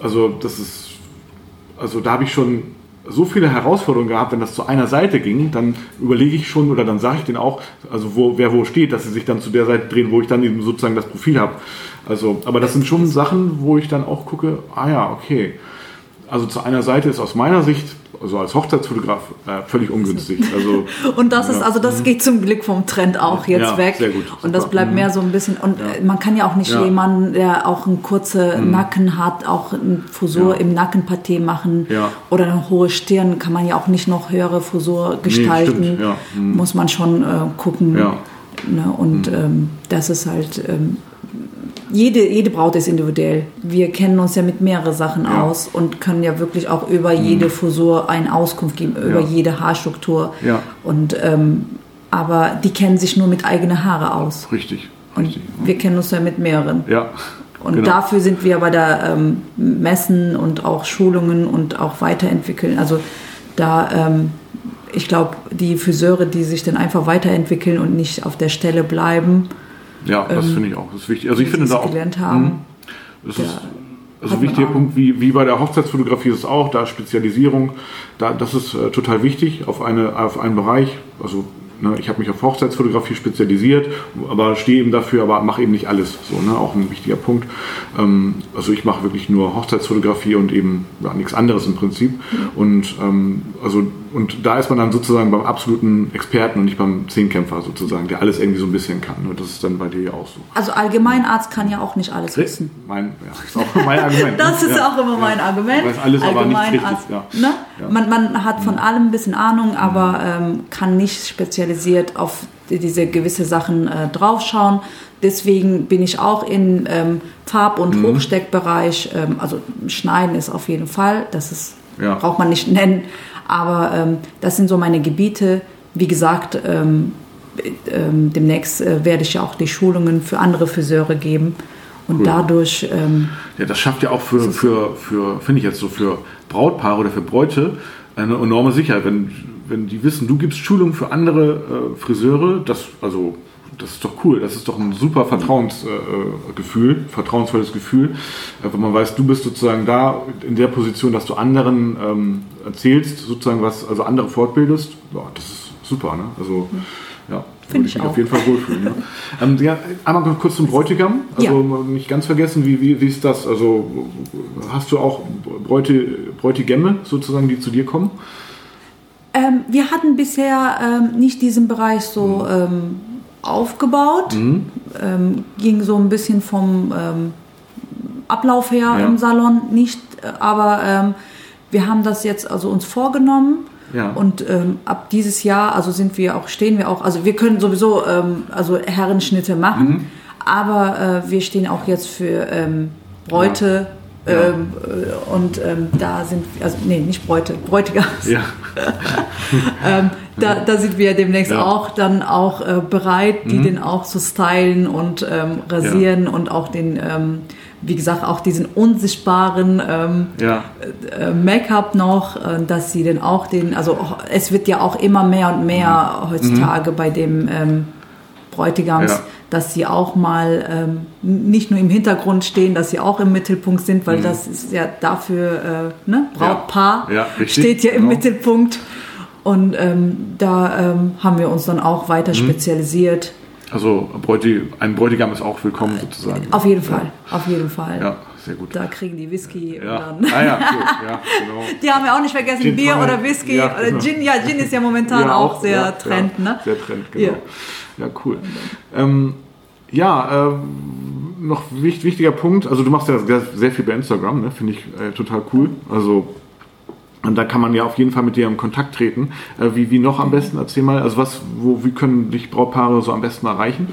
also das ist, also da habe ich schon so viele Herausforderungen gehabt, wenn das zu einer Seite ging, dann überlege ich schon oder dann sage ich denen auch, also wo, wer wo steht, dass sie sich dann zu der Seite drehen, wo ich dann eben sozusagen das Profil habe. Also, aber das sind schon Sachen, wo ich dann auch gucke, ah ja, okay. Also zu einer Seite ist aus meiner Sicht also als Hochzeitsfotograf äh, völlig ungünstig. Also, und das ist, also das geht zum Glück vom Trend auch jetzt ja, weg. Sehr gut, und das bleibt mehr so ein bisschen, und ja. man kann ja auch nicht ja. jemanden, der auch einen kurzen mhm. Nacken hat, auch eine Frisur im Nackenpartie machen oder eine hohe Stirn, kann man ja auch nicht noch höhere Frisur gestalten. Nee, mhm. Muss man schon äh, gucken. Ne? Und mhm. ähm, das ist halt ähm, jede, jede Braut ist individuell. Wir kennen uns ja mit mehreren Sachen ja. aus und können ja wirklich auch über mhm. jede Frisur eine Auskunft geben, über ja. jede Haarstruktur. Ja. Und, ähm, aber die kennen sich nur mit eigenen Haare aus. Richtig. Und richtig. wir kennen uns ja mit mehreren. Ja. Und genau. dafür sind wir bei der ähm, Messen und auch Schulungen und auch weiterentwickeln. Also da, ähm, ich glaube, die Friseure, die sich dann einfach weiterentwickeln und nicht auf der Stelle bleiben, ja, das ähm, finde ich auch. Das ist wichtig. Also ich finde da auch. Gelernt haben. Mh, das ist also ein wichtiger Punkt, wie, wie bei der Hochzeitsfotografie ist es auch, da Spezialisierung, da, das ist äh, total wichtig auf, eine, auf einen Bereich. Also Ne, ich habe mich auf Hochzeitsfotografie spezialisiert, aber stehe eben dafür, aber mache eben nicht alles. So, ne, auch ein wichtiger Punkt. Ähm, also ich mache wirklich nur Hochzeitsfotografie und eben ja, nichts anderes im Prinzip. Und ähm, also und da ist man dann sozusagen beim absoluten Experten und nicht beim Zehnkämpfer sozusagen, der alles irgendwie so ein bisschen kann. Und das ist dann bei dir ja auch so. Also Allgemeinarzt kann ja auch nicht alles wissen. Mein, ja, ist auch mein Argument. das ist ja. auch immer mein Argument. Weiß alles, aber nicht richtig. Ja. Ne? Man, man hat von allem ein bisschen Ahnung, aber ähm, kann nicht spezialisiert auf diese gewisse Sachen äh, draufschauen. Deswegen bin ich auch im ähm, Farb- und mhm. Hochsteckbereich. Ähm, also Schneiden ist auf jeden Fall, das ist, ja. braucht man nicht nennen. Aber ähm, das sind so meine Gebiete. Wie gesagt, ähm, ähm, demnächst äh, werde ich ja auch die Schulungen für andere Friseure geben. Und cool. dadurch. Ähm, ja, das schafft ja auch für, für, für finde ich jetzt so, für Brautpaare oder für Bräute eine enorme Sicherheit. Wenn, wenn die wissen, du gibst Schulungen für andere äh, Friseure, das, also das ist doch cool. Das ist doch ein super Vertrauensgefühl, äh, vertrauensvolles Gefühl, äh, wenn man weiß, du bist sozusagen da in der Position, dass du anderen ähm, erzählst, sozusagen was, also andere fortbildest. Ja, das ist super, ne? Also ja, Finde ich, ich mich auf jeden Fall wohlfühlen. Ja. ähm, ja, einmal kurz zum Bräutigam. Also ja. nicht ganz vergessen, wie, wie, wie ist das? Also hast du auch Bräute, Bräutigämme sozusagen, die zu dir kommen? Ähm, wir hatten bisher ähm, nicht diesen Bereich so mhm aufgebaut. Mhm. Ähm, ging so ein bisschen vom ähm, Ablauf her ja. im Salon nicht, aber ähm, wir haben das jetzt also uns vorgenommen. Ja. Und ähm, ab dieses Jahr, also sind wir auch, stehen wir auch, also wir können sowieso ähm, also Herrenschnitte machen, mhm. aber äh, wir stehen auch jetzt für ähm, Bräute, ja. Ähm, äh, und ähm, da sind, also nee, nicht Bräute, Bräutigams. Ja. ähm, da, da sind wir demnächst ja. auch dann auch äh, bereit, die mhm. den auch zu stylen und ähm, rasieren und auch den, ähm, wie gesagt, auch diesen unsichtbaren ähm, ja. äh, Make-up noch, äh, dass sie den auch den, also es wird ja auch immer mehr und mehr mhm. heutzutage mhm. bei dem ähm, Bräutigams, ja. dass sie auch mal ähm, nicht nur im Hintergrund stehen, dass sie auch im Mittelpunkt sind, weil mhm. das ist ja dafür, äh, ne? Brautpaar ja. Ja, steht ja im genau. Mittelpunkt. Und ähm, da ähm, haben wir uns dann auch weiter mhm. spezialisiert. Also ein Bräutigam ist auch willkommen sozusagen. Auf jeden Fall, auf jeden Fall. Ja, sehr gut. Da kriegen die Whisky ja. und dann. Ah ja, cool. ja, genau. Die haben wir auch nicht vergessen, Gin Bier oder Whisky. Ja, genau. Gin, ja, Gin ist ja momentan ja, auch, sehr Trend, ne? Sehr Trend, genau. Ja, cool. Ähm, ja, äh, noch wichtig, wichtiger Punkt, also du machst ja sehr, sehr viel bei Instagram, ne? finde ich äh, total cool. Also und da kann man ja auf jeden Fall mit dir in Kontakt treten. Äh, wie, wie noch am besten? Erzähl mal, also was, wo, wie können dich Brautpaare so am besten erreichen?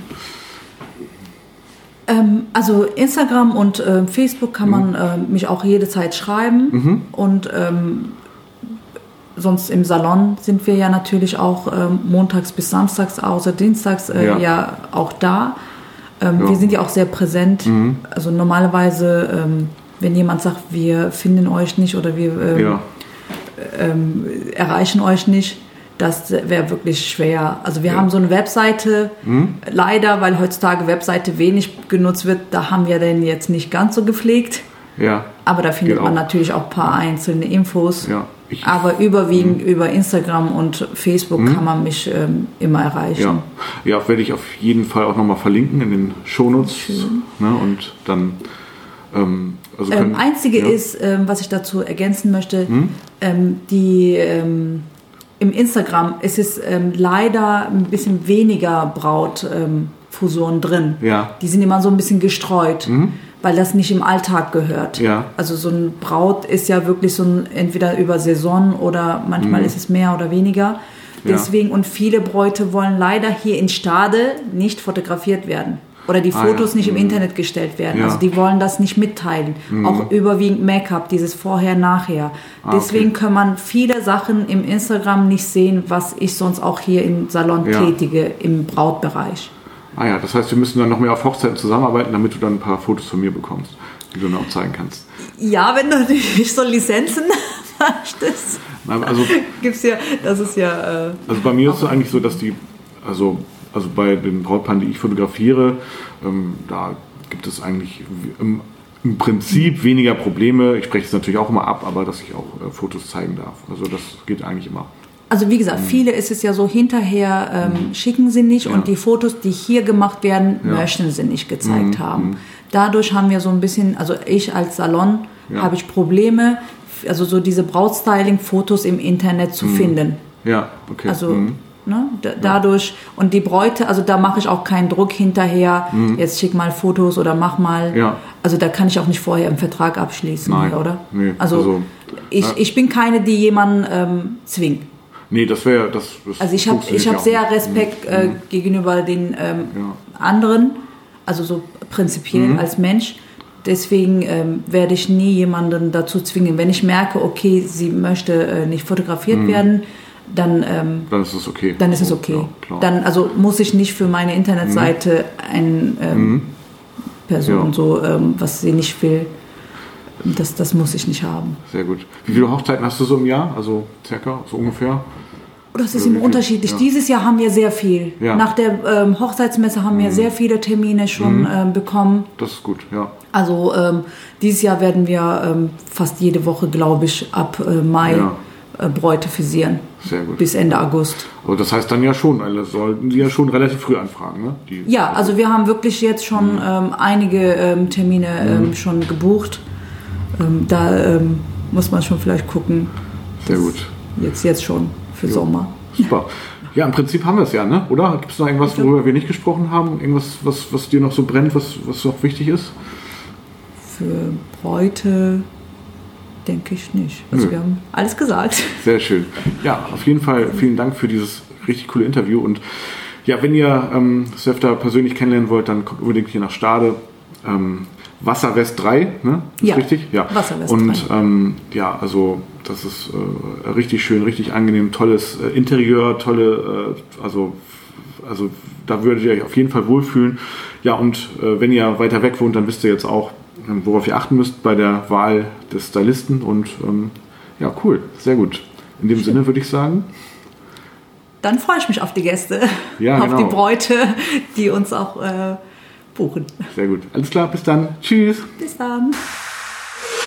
Ähm, also Instagram und äh, Facebook kann man äh, mich auch jede Zeit schreiben Mhm. und ähm, sonst im Salon sind wir ja natürlich auch ähm, montags bis samstags, außer dienstags äh, Ja. ja. auch da. Ähm, Ja. Mhm. Wir sind ja auch sehr präsent. Also normalerweise, ähm, wenn jemand sagt, wir finden euch nicht oder wir ähm, Ja, ähm, erreichen euch nicht. Das wäre wirklich schwer. Also wir haben so eine Webseite, leider, weil heutzutage Webseite wenig genutzt wird, da haben wir den jetzt nicht ganz so gepflegt. Ja, Aber da findet man auch. natürlich auch ein paar einzelne Infos. ja. Ich, Aber überwiegend über Instagram und Facebook kann man mich ähm, immer erreichen. ja. ja, werde ich auf jeden Fall auch nochmal verlinken in den Shownotes. Ne? Und dann, ähm, also können, Ähm, einzige ja. Ist, ähm, was ich dazu ergänzen möchte, ähm, die ähm, im Instagram ist es ähm, leider ein bisschen weniger Brautfusoren ähm, Fusoren drin. Ja. Die sind immer so ein bisschen gestreut, weil das nicht im Alltag gehört. Ja. Also so ein Braut ist ja wirklich so ein, entweder über Saison oder manchmal ist es mehr oder weniger. Mhm. Ja. Deswegen und viele Bräute wollen leider hier in Stade nicht fotografiert werden. Oder die Ah, Fotos ja. nicht im Internet gestellt werden. Ja. Mhm. Also die wollen das nicht mitteilen. Auch überwiegend Make-up, dieses Vorher-Nachher. Ah, Deswegen okay. kann man viele Sachen im Instagram nicht sehen, was ich sonst auch hier im Salon tätige, im Brautbereich. Ah ja, das heißt, wir müssen dann noch mehr auf Hochzeiten zusammenarbeiten, damit du dann ein paar Fotos von mir bekommst, die du dann auch zeigen kannst. Ja, wenn du nicht so Lizenzen möchtest, Also, gibt's ja, das ist ja, äh, also bei mir ist es eigentlich so, dass die, also, also bei den Brautpaaren, die ich fotografiere, ähm, da gibt es eigentlich im, im Prinzip weniger Probleme. Ich spreche es natürlich auch immer ab, aber dass ich auch äh, Fotos zeigen darf. Also das geht eigentlich immer. Also wie gesagt, viele ist es ja so hinterher ähm, schicken sie nicht Mhm. Ja. und die Fotos, die hier gemacht werden, Ja. Mhm. möchten sie nicht gezeigt haben. Dadurch haben wir so ein bisschen, also ich als Salon Ja. habe ich Probleme, also so diese Brautstyling-Fotos im Internet zu finden. Ja, okay. Also Mhm. ne, da, dadurch und die Bräute, also da mache ich auch keinen Druck hinterher. Jetzt schick mal Fotos oder mach mal. Mhm. Ja. Also da kann ich auch nicht vorher einen Vertrag abschließen, Nein. oder? Nee, Also, also, ich, ich bin keine, die jemanden ähm, zwingt. Nee, das wäre das, das. Also ich habe ich hab sehr. Respekt äh, gegenüber den ähm, anderen, also so prinzipiell Mhm. als Mensch. Deswegen ähm, werde ich nie jemanden dazu zwingen. Wenn ich merke, okay, sie möchte äh, nicht fotografiert werden, dann, ähm, Dann ist es okay. dann ist es okay. Ja, dann also muss ich nicht für meine Internetseite eine ähm, Person Mhm. Ja. so, ähm, was sie nicht will, das, das muss ich nicht haben. Sehr gut. Wie viele Hochzeiten hast du so im Jahr? Also circa, so ungefähr? Das ist immer unterschiedlich. Ja. Dieses Jahr haben wir sehr viel. Ja. Mhm. Nach der ähm, Hochzeitsmesse haben wir sehr viele Termine schon ähm, bekommen. Das ist gut, ja. Also ähm, dieses Jahr werden wir ähm, fast jede Woche, glaube ich, ab äh, Mai Ja. äh, Bräute frisieren. Sehr gut. Bis Ende August. Aber das heißt dann ja schon, also sollten die ja schon relativ früh anfragen, ne? Die, Ja, also wir haben wirklich jetzt schon ähm, einige ähm, Termine ähm, schon gebucht. Ähm, da ähm, muss man schon vielleicht gucken. Sehr gut. Jetzt, jetzt schon für Sommer. Super. Ja, im Prinzip haben wir es ja, ne? Oder? Gibt es noch irgendwas, worüber wir nicht gesprochen haben? Irgendwas, was, was dir noch so brennt, was, was noch wichtig ist? Für Bräute denke ich nicht. Also Nö. wir haben alles gesagt. Sehr schön. Ja, auf jeden Fall vielen Dank für dieses richtig coole Interview. Und ja, wenn ihr ähm, Söfter persönlich kennenlernen wollt, dann kommt unbedingt hier nach Stade. Ähm, Wasserwest 3, ne? Ist Ja, richtig? Ja. Wasserwest Und ähm, ja, also das ist äh, richtig schön, richtig angenehm, tolles äh, Interieur, tolle, äh, also, also da würdet ihr euch auf jeden Fall wohlfühlen. Ja, und äh, wenn ihr weiter weg wohnt, dann wisst ihr jetzt auch, ähm, worauf ihr achten müsst bei der Wahl des Stylisten. Und ähm, ja, cool, sehr gut. In dem Sinne würde ich sagen, Dann freue ich mich auf die Gäste, Ja, auf genau. die Bräute, die uns auch äh, buchen. sehr gut. Alles klar, bis dann. Tschüss. Bis dann.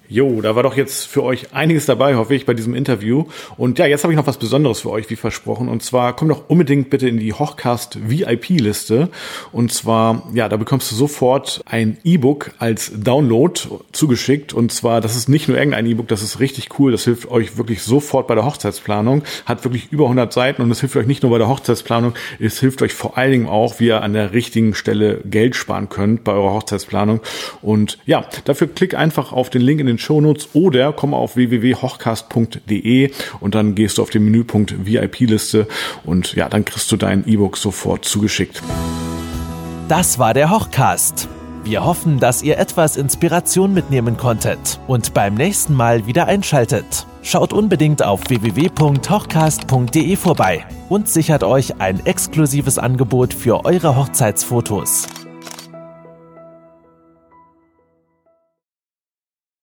Jo, da war doch jetzt für euch einiges dabei, hoffe ich, bei diesem Interview. Und ja, jetzt habe ich noch was Besonderes für euch, wie versprochen. Und zwar kommt doch unbedingt bitte in die Hochcast VIP-Liste. Und zwar, ja, da bekommst du sofort ein E-Book als Download zugeschickt. Und zwar, das ist nicht nur irgendein E-Book, das ist richtig cool. Das hilft euch wirklich sofort bei der Hochzeitsplanung. Hat wirklich über 100 Seiten und es hilft euch nicht nur bei der Hochzeitsplanung, es hilft euch vor allen Dingen auch, wie ihr an der richtigen Stelle Geld sparen könnt bei eurer Hochzeitsplanung. Und ja, dafür klick einfach auf den Link in den den Shownotes oder komm auf www.hochcast.de und dann gehst du auf den Menüpunkt VIP-Liste und ja, dann kriegst du dein E-Book sofort zugeschickt. Das war der Hochcast. Wir hoffen, dass ihr etwas Inspiration mitnehmen konntet und beim nächsten Mal wieder einschaltet. Schaut unbedingt auf www.hochcast.de vorbei und sichert euch ein exklusives Angebot für eure Hochzeitsfotos.